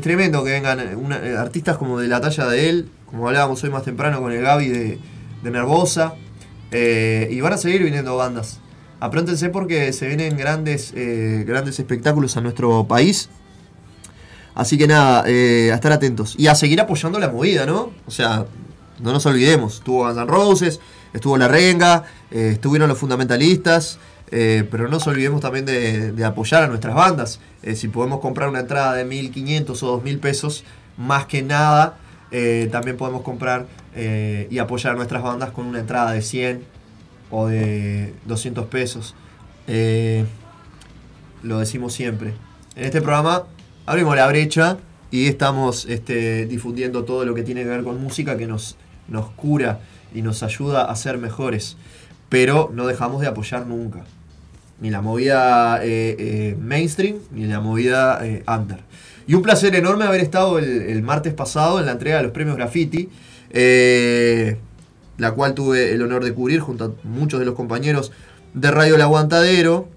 tremendo que vengan artistas como de la talla de él, como hablábamos hoy más temprano con el Gaby de, de Nervosa, eh, y van a seguir viniendo bandas. Apróntense porque se vienen grandes, eh, grandes espectáculos a nuestro país. Así que nada, eh, a estar atentos. Y a seguir apoyando la movida, ¿no? O sea, no nos olvidemos. Estuvo Guns N' Roses, estuvo La Renga, estuvieron los fundamentalistas. pero no nos olvidemos también de, apoyar a nuestras bandas. Si podemos comprar una entrada de 1.500 o 2.000 pesos, más que nada, eh, también podemos comprar eh, y apoyar nuestras bandas con una entrada de 100 o de 200 pesos. Eh, lo decimos siempre. En este programa abrimos la brecha y estamos este, difundiendo todo lo que tiene que ver con música que nos, nos cura y nos ayuda a ser mejores. Pero no dejamos de apoyar nunca. Ni la movida eh, mainstream, ni la movida under. Y un placer enorme haber estado el, martes pasado en la entrega de los premios Graffiti. eh, la cual tuve el honor de cubrir junto a muchos de los compañeros de Radio El Aguantadero.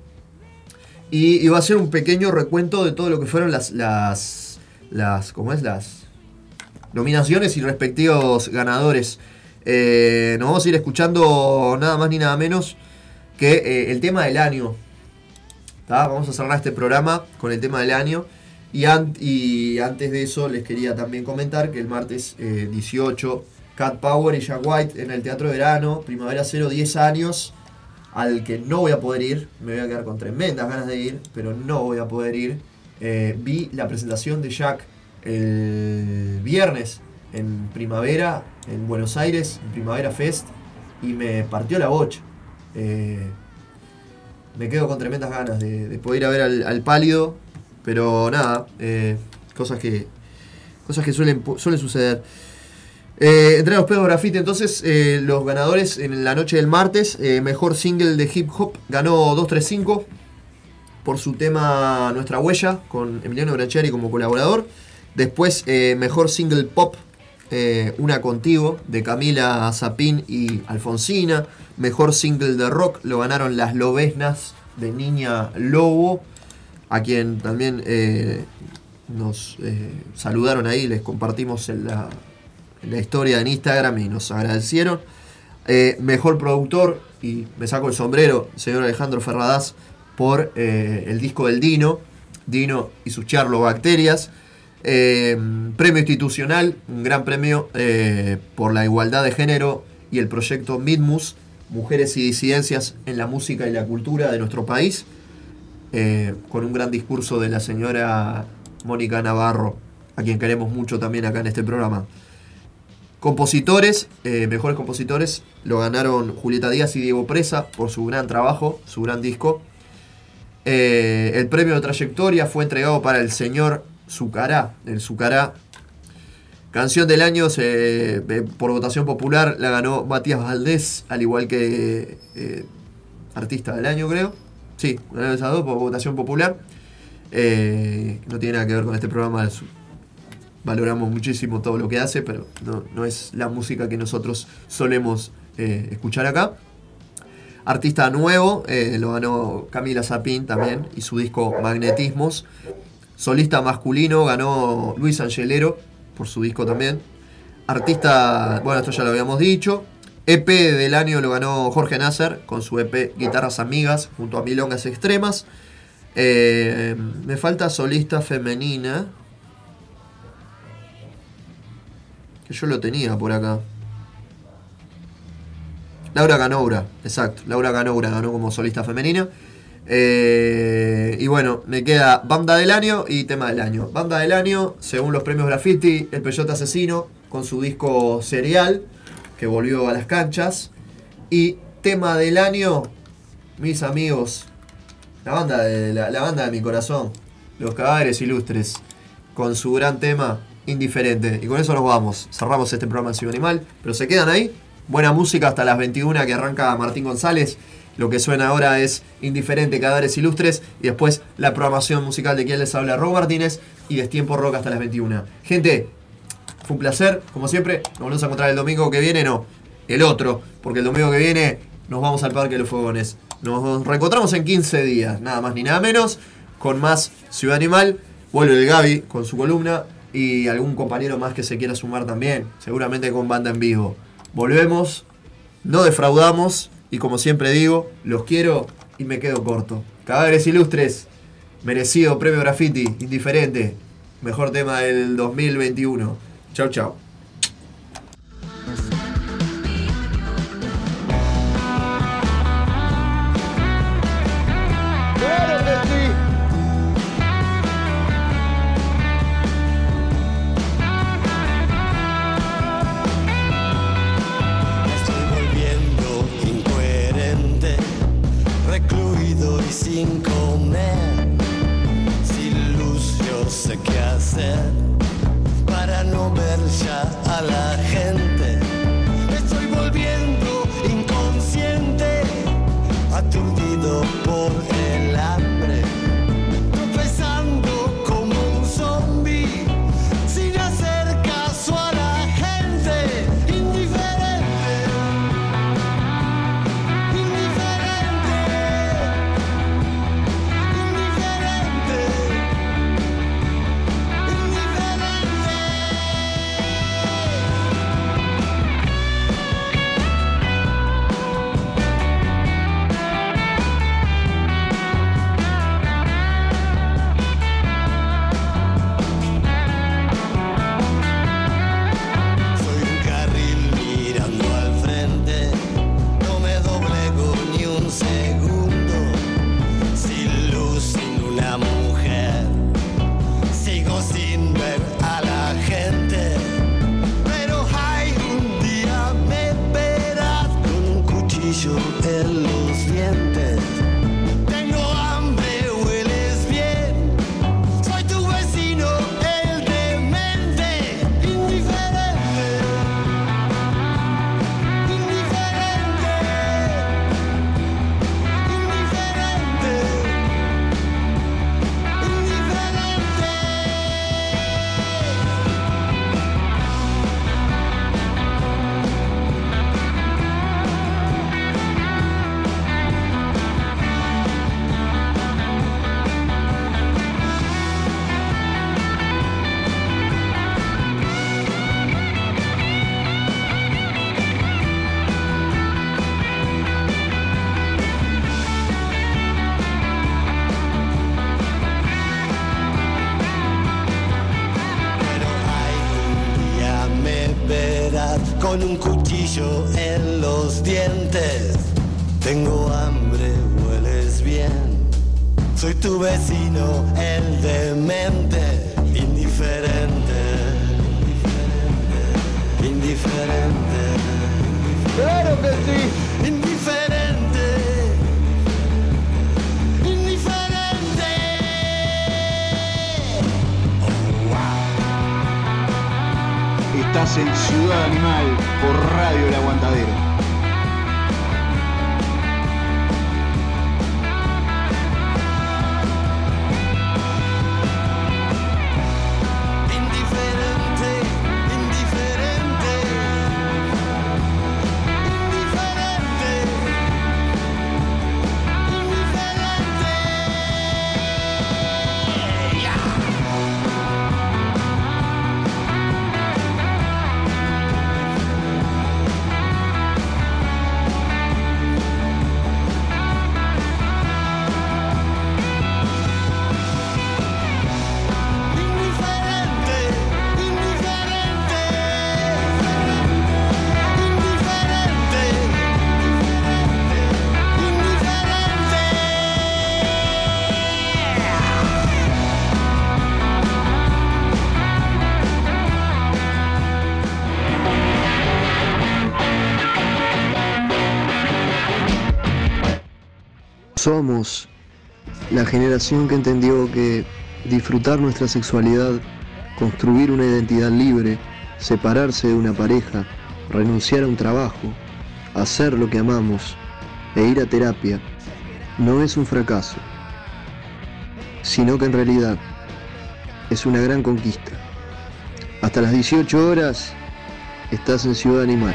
Y iba a hacer un pequeño recuento de todo lo que fueron las, las, ¿cómo es? Las nominaciones y respectivos ganadores. Eh, nos vamos a ir escuchando nada más ni nada menos que eh, el tema del año. Vamos a cerrar este programa con el tema del año. Y, an- y antes de eso les quería también comentar que el martes eh, 18 Cat Power y Jack White en el Teatro de Verano, Primavera 0, 10 años, al que no voy a poder ir, me voy a quedar con tremendas ganas de ir, pero no voy a poder ir. Eh, vi la presentación de Jack el viernes en Primavera, en Buenos Aires, en Primavera Fest, y me partió la bocha. Eh, me quedo con tremendas ganas de, de poder ir a ver al, al pálido, pero nada, eh, cosas que cosas que suelen, suelen suceder. Eh, entre los pedos graffiti, entonces, eh, los ganadores en la noche del martes, eh, mejor single de hip hop, ganó 235 por su tema Nuestra Huella, con Emiliano Bracheri como colaborador. Después, mejor single pop, Una Contigo, de Camila Zapín y Alfonsina. Mejor single de rock, lo ganaron Las Lobesnas de Niña Lobo, a quien también eh, nos eh, saludaron ahí, les compartimos en la, la historia en Instagram y nos agradecieron. Eh, mejor productor, y me saco el sombrero, señor Alejandro Ferradas, por eh, el disco del Dino, Dino y sus charlobacterias. Premio institucional, un gran premio por la igualdad de género y el proyecto Midmus, Mujeres y Disidencias en la Música y la Cultura de nuestro país, eh, con un gran discurso de la señora Mónica Navarro, a quien queremos mucho también acá en este programa. Compositores, eh, mejores compositores, lo ganaron Julieta Díaz y Diego Presa por su gran trabajo, su gran disco. Eh, el premio de trayectoria fue entregado para el señor Zucará, el Zucará. Canción del año por votación popular la ganó Matías Valdés, al igual que artista del año creo. Sí, ganaron esas dos por votación popular. Eh, no tiene nada que ver con este programa. valoramos muchísimo todo lo que hace, pero no, no es la música que nosotros solemos eh, escuchar acá. Artista nuevo, eh, lo ganó Camila Zapín también, y su disco Magnetismos. Solista masculino ganó Luis Angelero por su disco también. Artista, bueno, esto ya lo habíamos dicho. EP del año lo ganó Jorge Nasser con su EP Guitarras Amigas junto a Milongas Extremas. Eh, me falta solista femenina. Que yo lo tenía por acá. Laura Ganoura, exacto. Laura Ganoura ganó como solista femenina. Eh, y bueno, me queda banda del año y tema del año. Banda del año, según los premios Graffiti, el Peyote Asesino con su disco Serial, volvió a las canchas. Y tema del año, mis amigos, la banda de, la, banda de mi corazón, Los Cadáveres Ilustres, con su gran tema Indiferente. Y con eso nos vamos. Cerramos este programa en Animal, pero se quedan ahí. Buena música hasta las 21 que arranca Martín González. Lo que suena ahora es Indiferente, Cadáveres Ilustres. Y después la programación musical de quien les habla, Rob Martínez. Y Destiempo Rock hasta las 21. Gente, fue un placer, como siempre. Nos volvemos a encontrar el domingo que viene, no, el otro. Porque el domingo que viene nos vamos al Parque de los Fogones. Nos reencontramos en 15 días, nada más ni nada menos. Con más Ciudad Animal. Vuelve el Gaby con su columna. Y algún compañero más que se quiera sumar también. Seguramente con banda en vivo. Volvemos, no defraudamos. Y como siempre digo, los quiero y me quedo corto. Cadáveres ilustres, merecido premio graffiti, indiferente. Mejor tema del 2021. Chau, chau. Somos la generación que entendió que disfrutar nuestra sexualidad, construir una identidad libre, separarse de una pareja, renunciar a un trabajo, hacer lo que amamos e ir a terapia no es un fracaso, sino que en realidad es una gran conquista. Hasta las 18 horas estás en Ciudad Animal.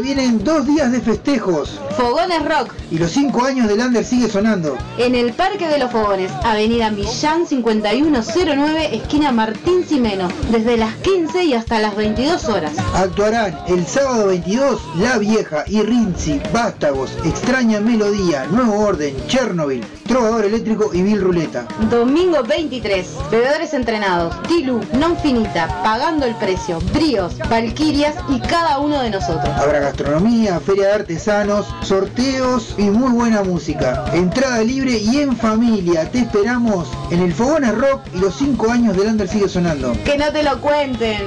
Vienen dos días de festejos. Fogones Rock. Y los cinco años del Under sigue sonando. En el Parque de los Fogones, Avenida Millán 5109, esquina Martín Simeno, desde las 15 y hasta las 22 horas. Actuarán el sábado 22 La Vieja y Rinzi, Vástagos, Extraña Melodía, Nuevo Orden, Chernobyl, Trovador Eléctrico y Mil Ruleta. Domingo 23, bebedores entrenados, Tilu, Non Finita, Pagando el Precio, Bríos, Valquirias y cada uno de nosotros. Habrá gastronomía, feria de artesanos, sorteos y muy buena música. Entrada libre y en familia. Te esperamos en el Fogones Rock y los cinco años del Under sigue sonando. Que no te lo cuenten.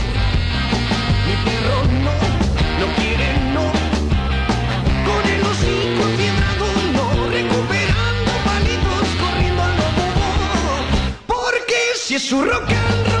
Si es su rock and roll.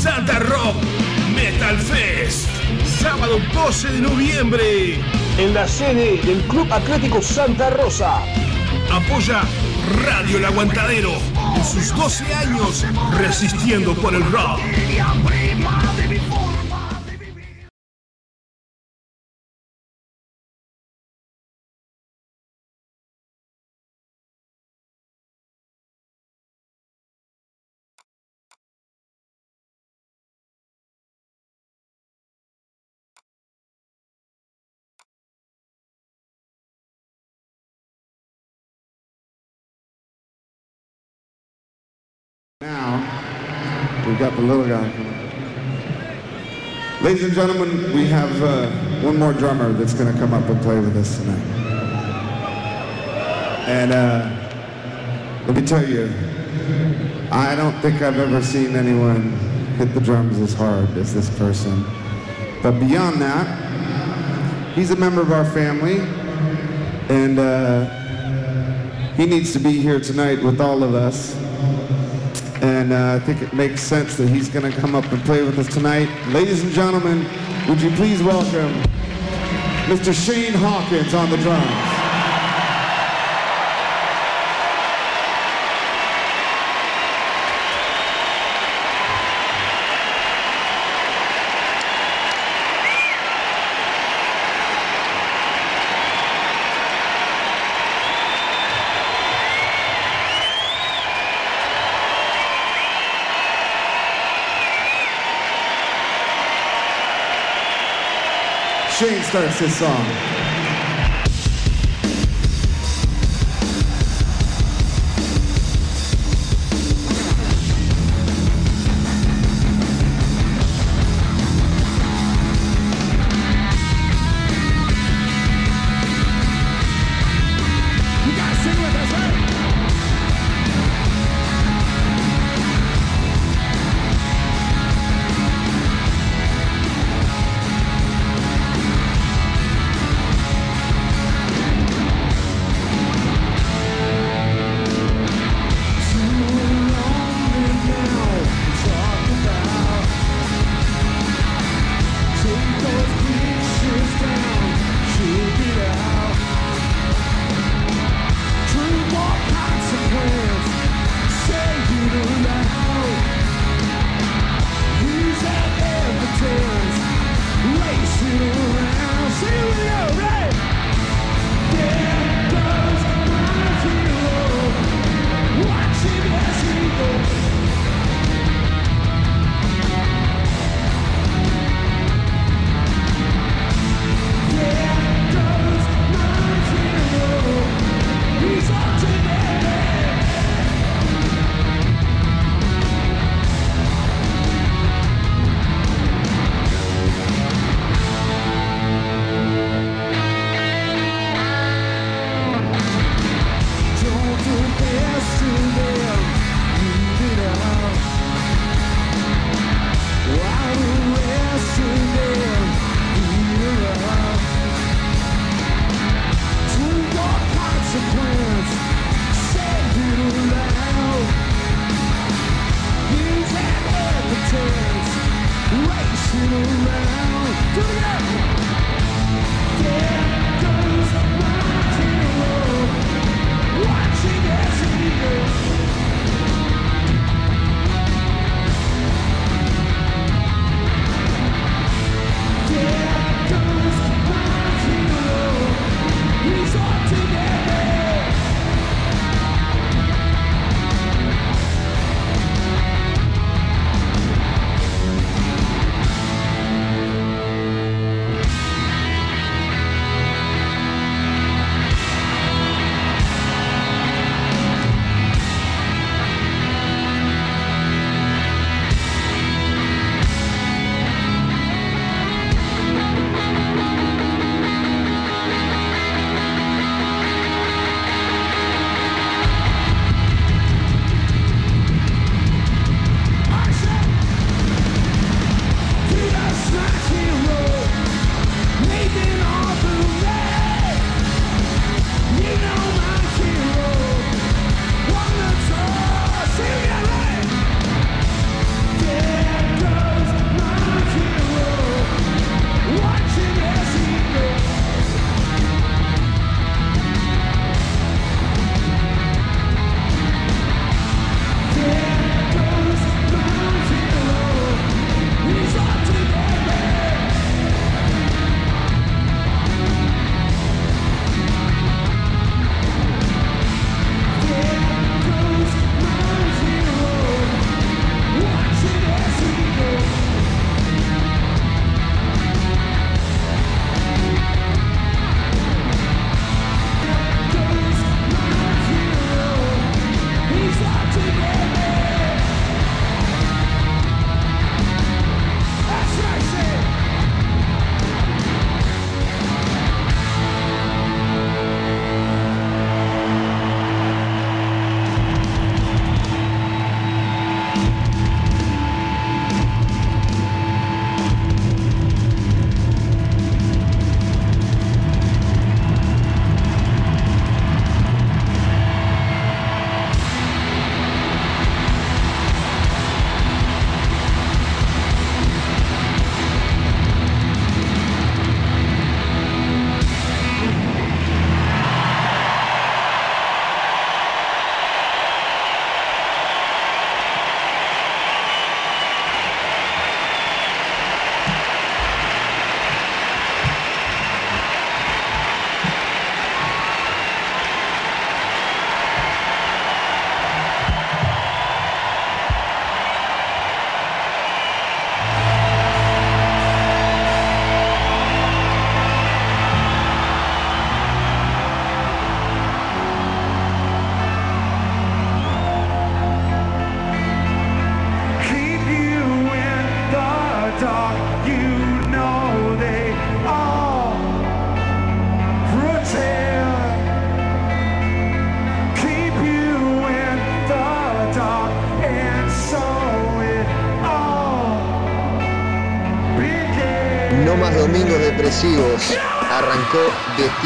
Santa Rock Metal Fest, sábado 12 de noviembre. En la sede del Club Atlético Santa Rosa. Apoya Radio El Aguantadero en sus 12 años resistiendo por el rock. Now, we've got the little guy. Ladies and gentlemen, we have uh, one more drummer that's going to come up and play with us tonight. And uh, let me tell you, I don't think I've ever seen anyone hit the drums as hard as this person. But beyond that, he's a member of our family, and uh, he needs to be here tonight with all of us. And uh, I think it makes sense that he's going to come up and play with us tonight. Ladies and gentlemen, would you please welcome Mr. Shane Hawkins on the drums. Starts this song.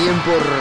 Tiempo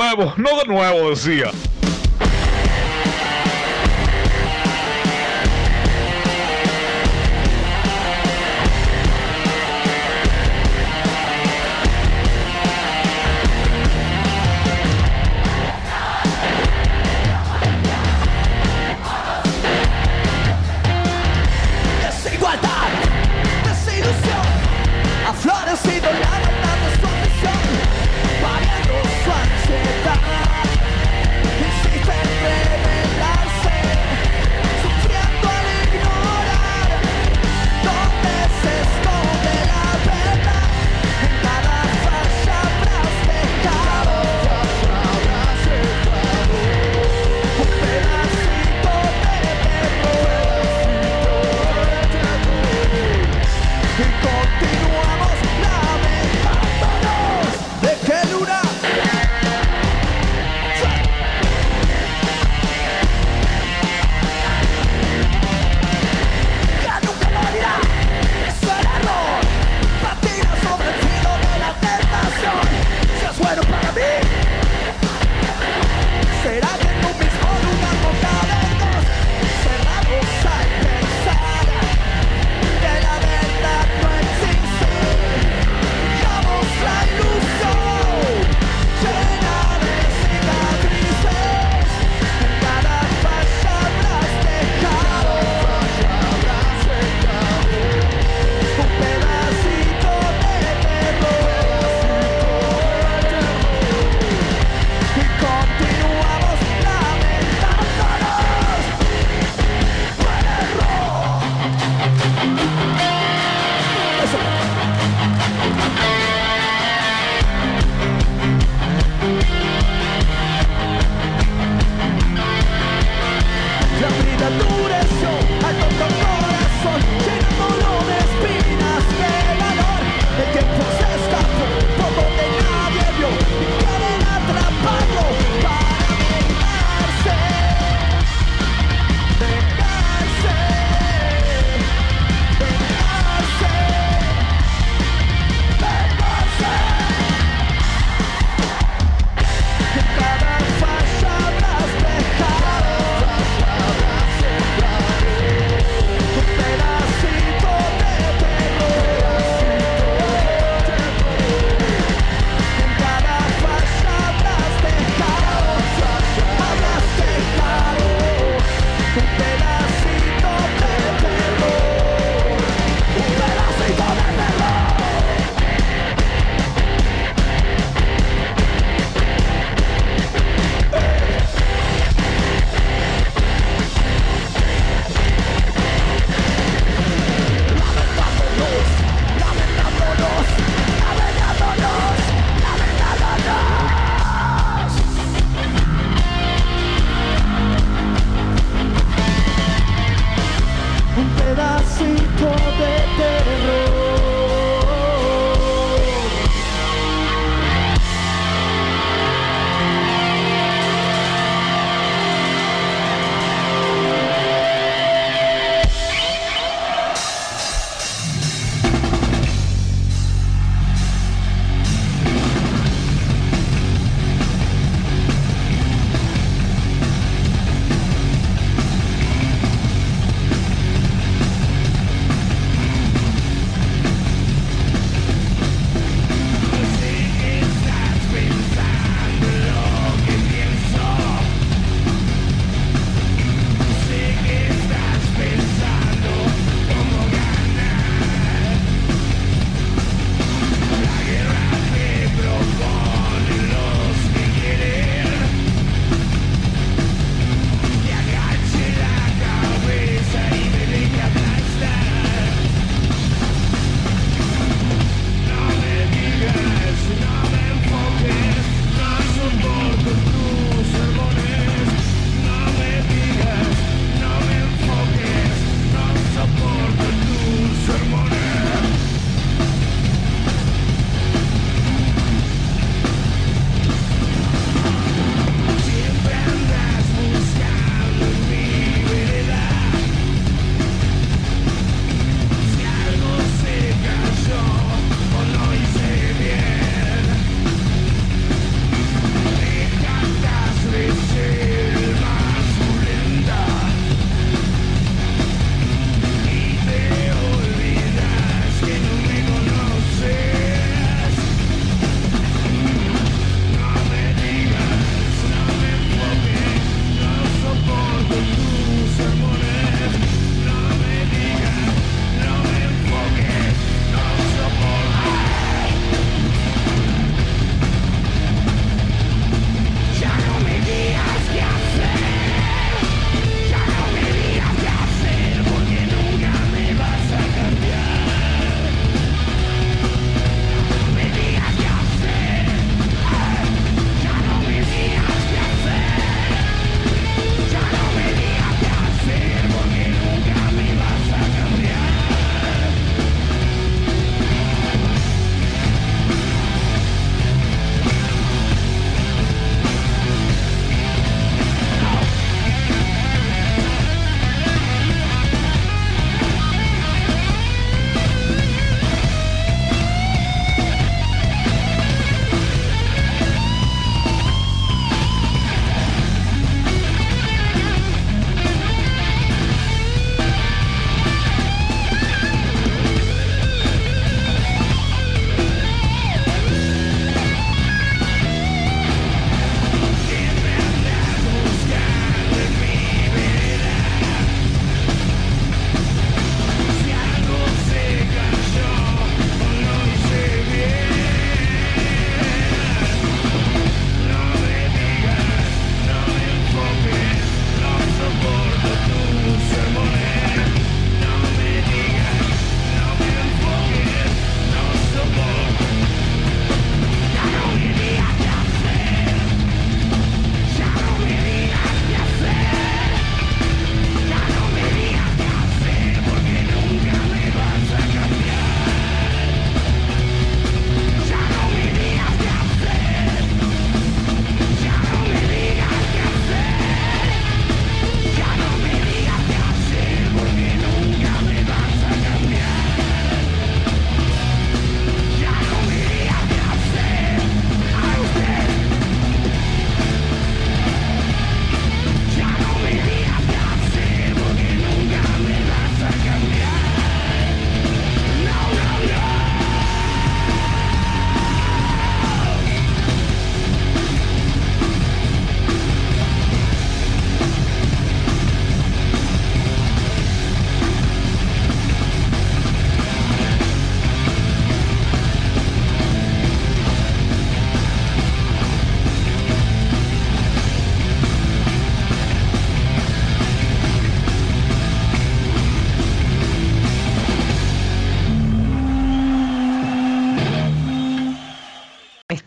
nuevo, no de nuevo, decía.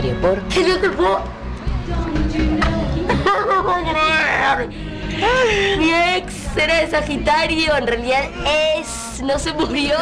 Por No te puedo. No puedo creer. Mi ex era de Sagitario, en realidad es, no se murió.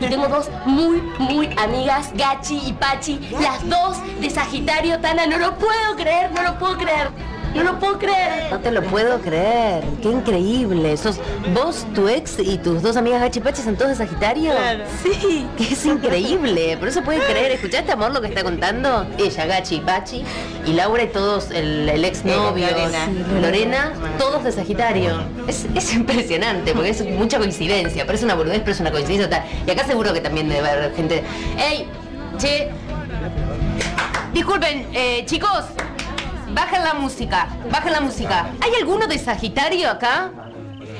Y tengo dos muy, muy amigas, Gachi y Pachi, las dos de Sagitario, Tana, no lo puedo creer, no lo puedo creer. No lo puedo creer. No te lo puedo creer. Qué increíble. Sos vos, tu ex y tus dos amigas Gachipachi son todos de Sagitario. Claro. Sí. Que es increíble. Por eso puedes creer. ¿Escuchaste amor lo que está contando? Ella, Gachi y Pachi. Y Laura y todos, el, el ex novio. Lorena. Lorena, todos de Sagitario. Es, es impresionante porque es mucha coincidencia. Parece una boludez, pero es una coincidencia total. Y acá seguro que también debe haber gente. ¡Ey! Che. Disculpen, eh, chicos. Bajen la música, bajen la música. ¿Hay alguno de Sagitario acá?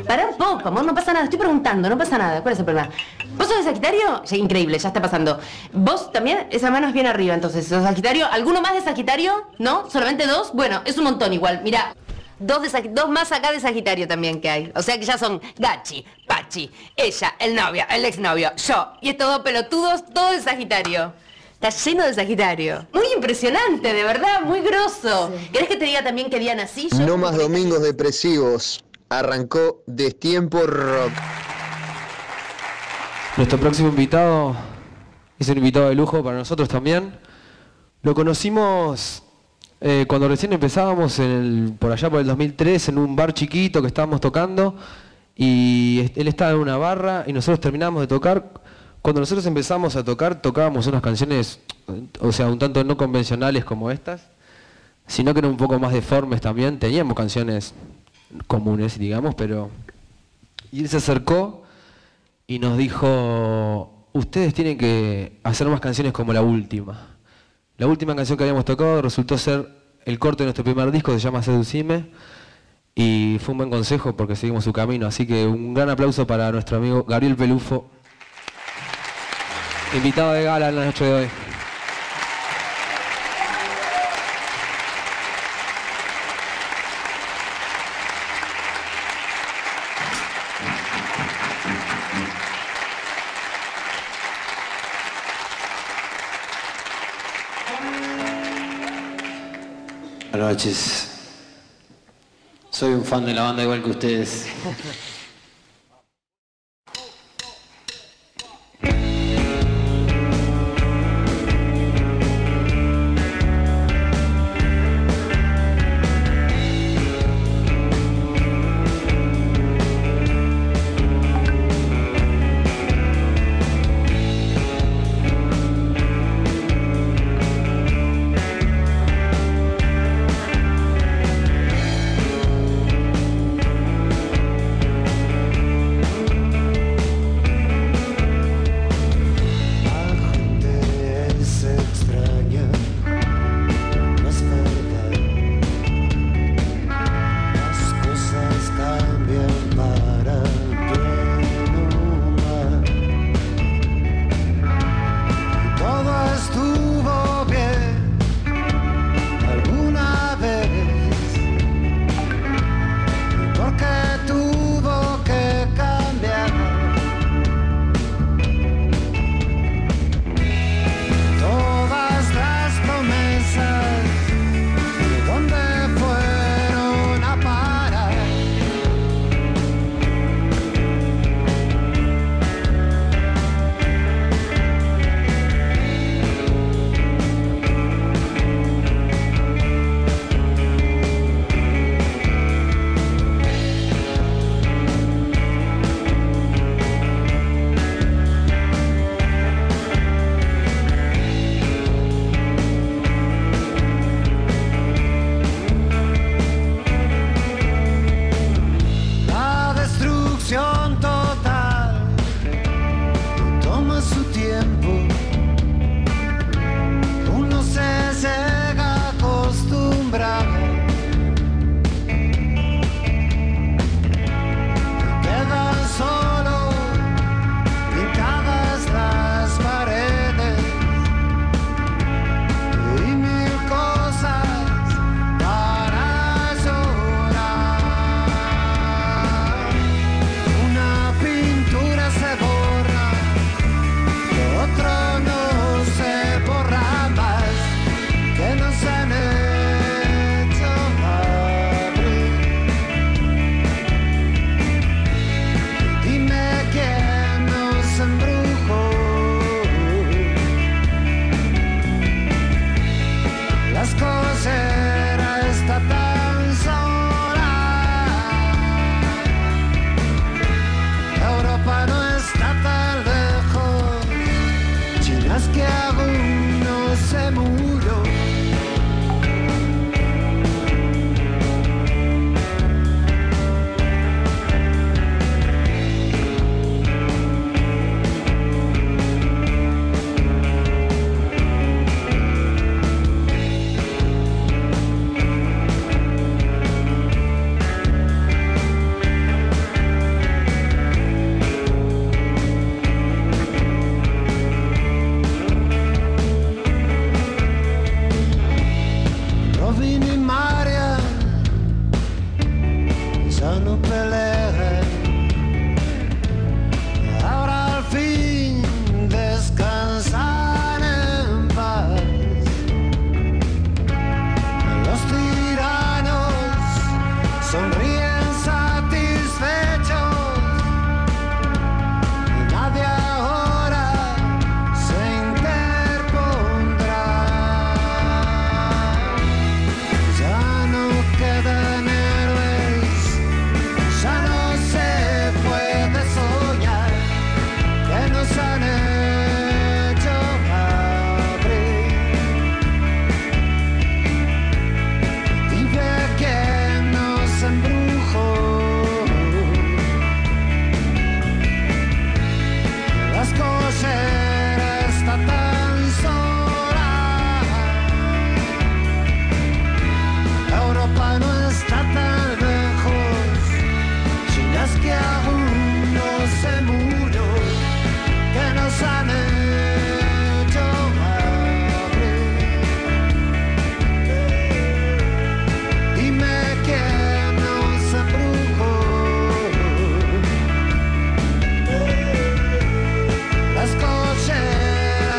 Pará un poco, amor, no pasa nada. Estoy preguntando, no pasa nada. ¿Cuál es el problema? ¿Vos sos de Sagitario? Sí, increíble, ya está pasando. ¿Vos también? Esa mano es bien arriba, entonces. ¿Sos Sagitario? ¿Alguno más de Sagitario? ¿No? ¿Solamente dos? Bueno, es un montón igual. Mira, dos, de Sag- dos más acá de Sagitario también que hay. O sea que ya son Gachi, Pachi, ella, el novio, el exnovio, yo. Y estos dos pelotudos, todos de Sagitario. Está lleno de Sagitario. Muy impresionante, de verdad, muy grosso. ¿Querés que te diga también que día nací? Yo- No más domingos depresivos. Arrancó Destiempo Rock. Nuestro próximo invitado es un invitado de lujo para nosotros también. Lo conocimos eh, cuando recién empezábamos, por allá por el 2003, en un bar chiquito que estábamos tocando. Y él estaba en una barra y nosotros terminamos de tocar. Cuando nosotros empezamos a tocar, tocábamos unas canciones, o sea, un tanto no convencionales como estas, sino que eran un poco más deformes también. Teníamos canciones comunes, digamos, pero... Y él se acercó y nos dijo, ustedes tienen que hacer más canciones como la última. La última canción que habíamos tocado resultó ser el corte de nuestro primer disco, se llama Seducime, y fue un buen consejo porque seguimos su camino. Así que un gran aplauso para nuestro amigo Gabriel Pelufo, invitado de gala en la noche de hoy. Noches. Soy un fan de la banda igual que ustedes.